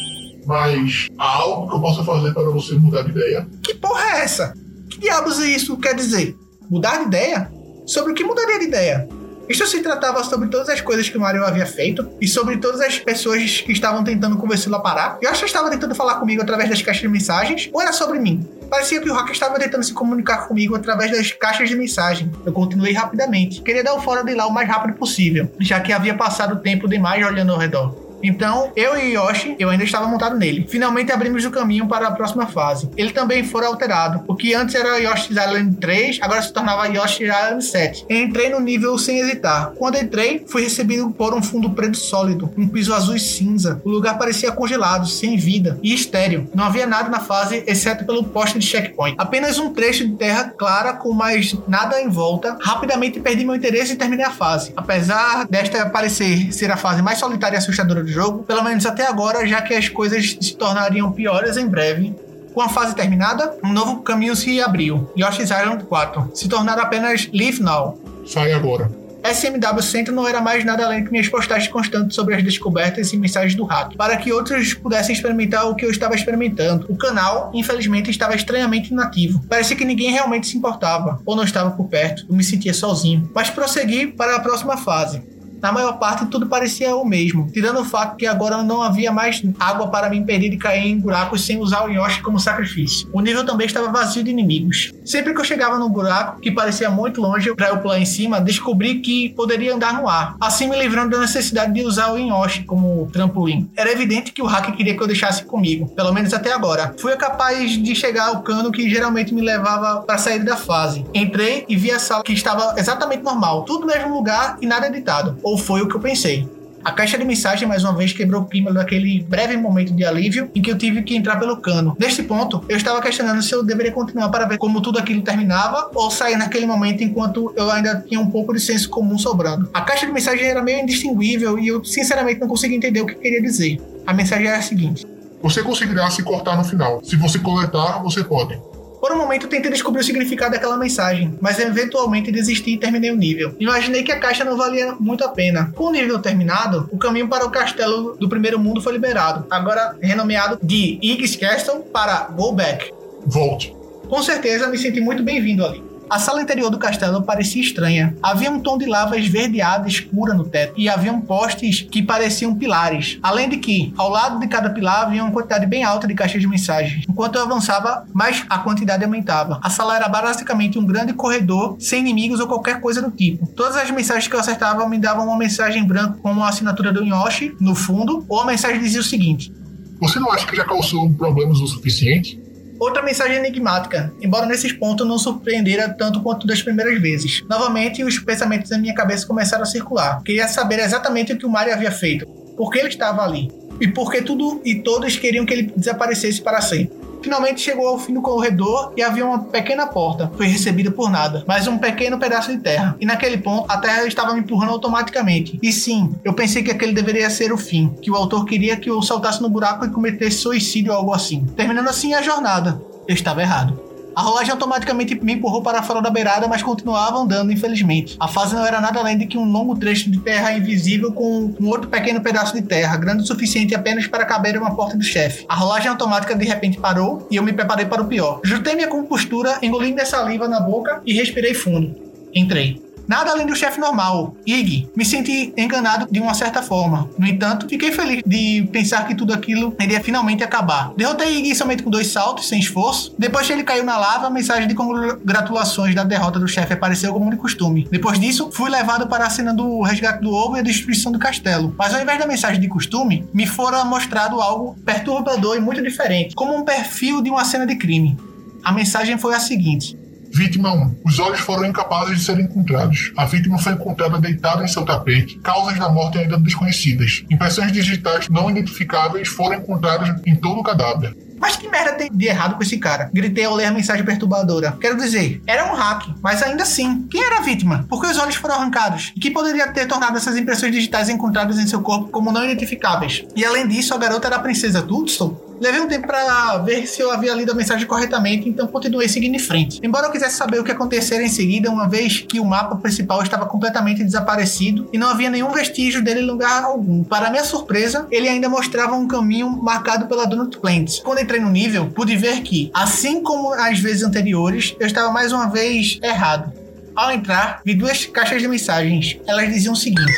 [SPEAKER 12] Mas há algo que eu possa fazer para você mudar de ideia?
[SPEAKER 1] Que porra é essa? Que diabos isso quer dizer? Mudar de ideia? Sobre o que mudaria de ideia? Isto se tratava sobre todas as coisas que o Mario havia feito e sobre todas as pessoas que estavam tentando convencê-lo a parar. Eu acho que estava tentando falar comigo através das caixas de mensagens, ou era sobre mim? Parecia que o hacker estava tentando se comunicar comigo através das caixas de mensagem. Eu continuei rapidamente. Queria dar o fora de lá o mais rápido possível, já que havia passado tempo demais olhando ao redor. Então, eu e Yoshi, eu ainda estava montado nele. Finalmente abrimos o caminho para a próxima fase. Ele também foi alterado. O que antes era Yoshi's Island 3, agora se tornava Yoshi's Island 7. Entrei no nível sem hesitar. Quando entrei, fui recebido por um fundo preto sólido, um piso azul e cinza. O lugar parecia congelado, sem vida e estéreo. Não havia nada na fase, exceto pelo poste de checkpoint. Apenas um trecho de terra clara com mais nada em volta. Rapidamente perdi meu interesse e terminei a fase. Apesar desta parecer ser a fase mais solitária e assustadora do jogo, pelo menos até agora, já que as coisas se tornariam piores em breve. Com a fase terminada, um novo caminho se abriu. Yoshi's Island 4 se tornaram apenas Leave Now.
[SPEAKER 12] Sai agora.
[SPEAKER 1] SMW Centro não era mais nada além que minhas postagens constantes sobre as descobertas e mensagens do hack, para que outros pudessem experimentar o que eu estava experimentando. O canal, infelizmente, estava estranhamente inativo. Parecia que ninguém realmente se importava, ou não estava por perto. Eu me sentia sozinho. Mas prossegui para a próxima fase. Na maior parte, tudo parecia o mesmo, tirando o fato que agora não havia mais água para me impedir de cair em buracos sem usar o Yoshi como sacrifício. O nível também estava vazio de inimigos. Sempre que eu chegava num buraco que parecia muito longe para eu pular em cima, descobri que poderia andar no ar, assim me livrando da necessidade de usar o Yoshi como trampolim. Era evidente que o hacker queria que eu deixasse comigo, pelo menos até agora. Fui capaz de chegar ao cano que geralmente me levava para sair da fase. Entrei e vi a sala que estava exatamente normal, tudo no mesmo lugar e nada editado ou foi o que eu pensei. A caixa de mensagem mais uma vez quebrou o clima daquele breve momento de alívio em que eu tive que entrar pelo cano. Neste ponto, eu estava questionando se eu deveria continuar para ver como tudo aquilo terminava ou sair naquele momento enquanto eu ainda tinha um pouco de senso comum sobrando. A caixa de mensagem era meio indistinguível e eu sinceramente não conseguia entender o que queria dizer. A mensagem era a seguinte:
[SPEAKER 12] Você conseguirá se cortar no final. Se você coletar, você pode.
[SPEAKER 1] Por um momento tentei descobrir o significado daquela mensagem, mas eventualmente desisti e terminei o nível. Imaginei que a caixa não valia muito a pena. Com o nível terminado, o caminho para o castelo do primeiro mundo foi liberado, agora renomeado de Iggy's Castle para Go Back.
[SPEAKER 12] Volte.
[SPEAKER 1] Com certeza me senti muito bem-vindo ali. A sala interior do castelo parecia estranha. Havia um tom de lava esverdeada escura no teto e haviam postes que pareciam pilares. Além de que, ao lado de cada pilar havia uma quantidade bem alta de caixas de mensagens. Enquanto eu avançava, mais a quantidade aumentava. A sala era basicamente um grande corredor sem inimigos ou qualquer coisa do tipo. Todas as mensagens que eu acertava me davam uma mensagem branca com uma assinatura do Yoshi no fundo, ou a mensagem dizia o seguinte:
[SPEAKER 12] Você não acha que já causou problemas o suficiente?
[SPEAKER 1] Outra mensagem enigmática, embora nesses pontos não surpreendera tanto quanto das primeiras vezes. Novamente, os pensamentos na minha cabeça começaram a circular. Queria saber exatamente o que o Mario havia feito, por que ele estava ali, e por que tudo e todos queriam que ele desaparecesse para sempre. Finalmente chegou ao fim do corredor e havia uma pequena porta. Foi recebida por nada, mas um pequeno pedaço de terra. E naquele ponto, a terra estava me empurrando automaticamente. E sim, eu pensei que aquele deveria ser o fim, que o autor queria que eu saltasse no buraco e cometesse suicídio ou algo assim. Terminando assim a jornada. Eu estava errado. A rolagem automaticamente me empurrou para fora da beirada, mas continuava andando, infelizmente. A fase não era nada além de que um longo trecho de terra invisível com um outro pequeno pedaço de terra, grande o suficiente apenas para caber uma porta do chefe. A rolagem automática de repente parou e eu me preparei para o pior. Juntei minha compostura, engolindo a saliva na boca e respirei fundo. Entrei. Nada além do chefe normal, Ig. Me senti enganado de uma certa forma. No entanto, fiquei feliz de pensar que tudo aquilo iria finalmente acabar. Derrotei Ig somente com dois saltos, sem esforço. Depois que ele caiu na lava, a mensagem de congratulações da derrota do chefe apareceu como de costume. Depois disso, fui levado para a cena do resgate do ovo e a destruição do castelo. Mas ao invés da mensagem de costume, me fora mostrado algo perturbador e muito diferente, como um perfil de uma cena de crime. A mensagem foi a seguinte:
[SPEAKER 12] Vítima 1. Os olhos foram incapazes de serem encontrados. A vítima foi encontrada deitada em seu tapete. Causas da morte ainda desconhecidas. Impressões digitais não identificáveis foram encontradas em todo o cadáver.
[SPEAKER 1] Mas que merda tem de errado com esse cara? Gritei ao ler a mensagem perturbadora. Quero dizer, era um hack, mas ainda assim, quem era a vítima? Por que os olhos foram arrancados? E que poderia ter tornado essas impressões digitais encontradas em seu corpo como não identificáveis? E além disso, a garota era a princesa Tudson? Levei um tempo para ver se eu havia lido a mensagem corretamente, então continuei seguindo em frente. Embora eu quisesse saber o que acontecera em seguida, uma vez que o mapa principal estava completamente desaparecido e não havia nenhum vestígio dele em lugar algum. Para minha surpresa, ele ainda mostrava um caminho marcado pela Donut Plants. Quando entrei no nível, pude ver que, assim como as vezes anteriores, eu estava mais uma vez errado. Ao entrar, vi duas caixas de mensagens. Elas diziam o seguinte: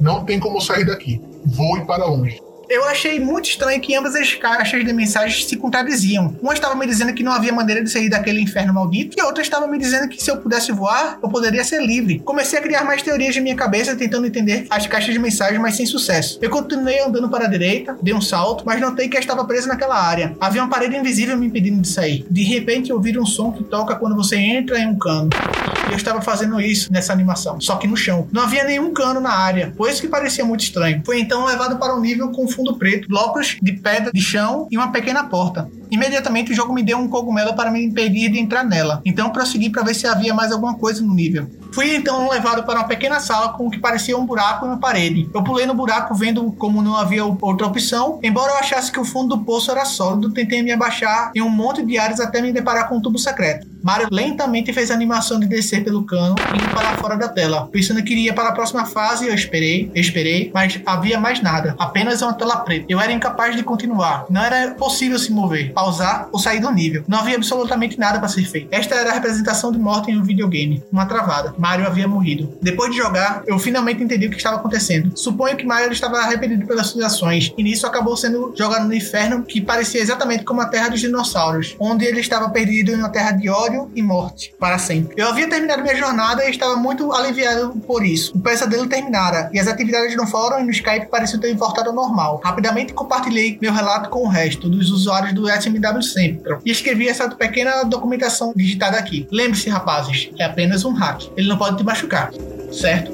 [SPEAKER 12] Não tem como sair daqui. Voe para onde?
[SPEAKER 1] Eu achei muito estranho que ambas as caixas de mensagens se contradiziam. Uma estava me dizendo que não havia maneira de sair daquele inferno maldito, e a outra estava me dizendo que se eu pudesse voar, eu poderia ser livre. Comecei a criar mais teorias de minha cabeça, tentando entender as caixas de mensagens, mas sem sucesso. Eu continuei andando para a direita, dei um salto, mas notei que eu estava preso naquela área. Havia uma parede invisível me impedindo de sair. De repente, eu ouvi um som que toca quando você entra em um cano. Eu estava fazendo isso nessa animação, só que no chão. Não havia nenhum cano na área, por isso que parecia muito estranho. Foi então levado para um nível com fundo preto, blocos de pedra de chão e uma pequena porta. Imediatamente o jogo me deu um cogumelo para me impedir de entrar nela. Então prossegui para ver se havia mais alguma coisa no nível. Fui então levado para uma pequena sala com o que parecia um buraco na parede. Eu pulei no buraco vendo como não havia outra opção. Embora eu achasse que o fundo do poço era sólido, tentei me abaixar em um monte de áreas até me deparar com um tubo secreto. Mario lentamente fez a animação de descer pelo cano, indo para fora da tela. Pensando que iria para a próxima fase, eu esperei, esperei, mas havia mais nada. Apenas uma tela preta. Eu era incapaz de continuar. Não era possível se mover, pausar ou sair do nível. Não havia absolutamente nada para ser feito. Esta era a representação de morte em um videogame. Uma travada. Mario havia morrido. Depois de jogar, eu finalmente entendi o que estava acontecendo. Suponho que Mario estava arrependido pelas suas ações, e nisso acabou sendo jogado no inferno, que parecia exatamente como a Terra dos Dinossauros, onde ele estava perdido em uma terra de ódio e morte para sempre. Eu havia terminado minha jornada e estava muito aliviado por isso. O pesadelo terminara e as atividades no fórum e no Skype pareciam ter voltado ao normal. Rapidamente compartilhei meu relato com o resto dos usuários do SMW Central e escrevi essa pequena documentação digitada aqui. Lembre-se, rapazes, é apenas um hack. Ele não pode te machucar, certo?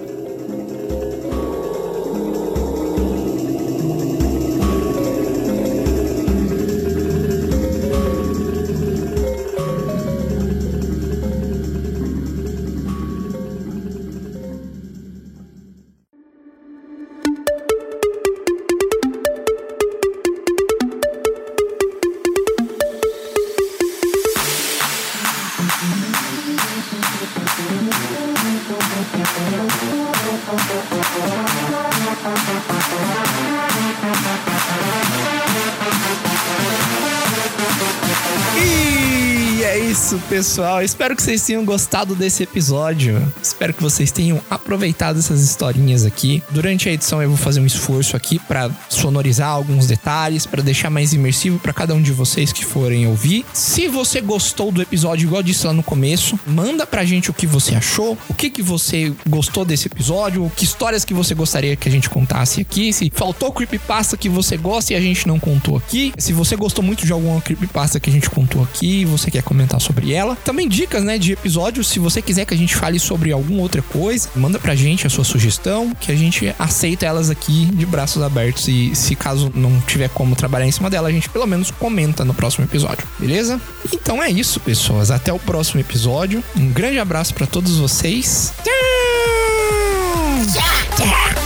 [SPEAKER 2] Pessoal. Espero que vocês tenham gostado desse episódio. Espero que vocês tenham aproveitado essas historinhas aqui. Durante a edição eu vou fazer um esforço aqui para sonorizar alguns detalhes, para deixar mais imersivo para cada um de vocês que forem ouvir. Se você gostou do episódio, igual eu disse lá no começo, manda pra gente o que você achou, o que que você gostou desse episódio, que histórias que você gostaria que a gente contasse aqui, se faltou creepypasta que você gosta e a gente não contou aqui, se você gostou muito de alguma creepypasta que a gente contou aqui, você quer comentar sobre ela. Também dicas, né, de episódios, se você quiser que a gente fale sobre alguma outra coisa, manda pra gente a sua sugestão, que a gente aceita elas aqui de braços abertos e se caso não tiver como trabalhar em cima dela, a gente pelo menos comenta no próximo episódio, beleza? Então é isso, pessoas. Até o próximo episódio. Um grande abraço pra todos vocês. Tchau!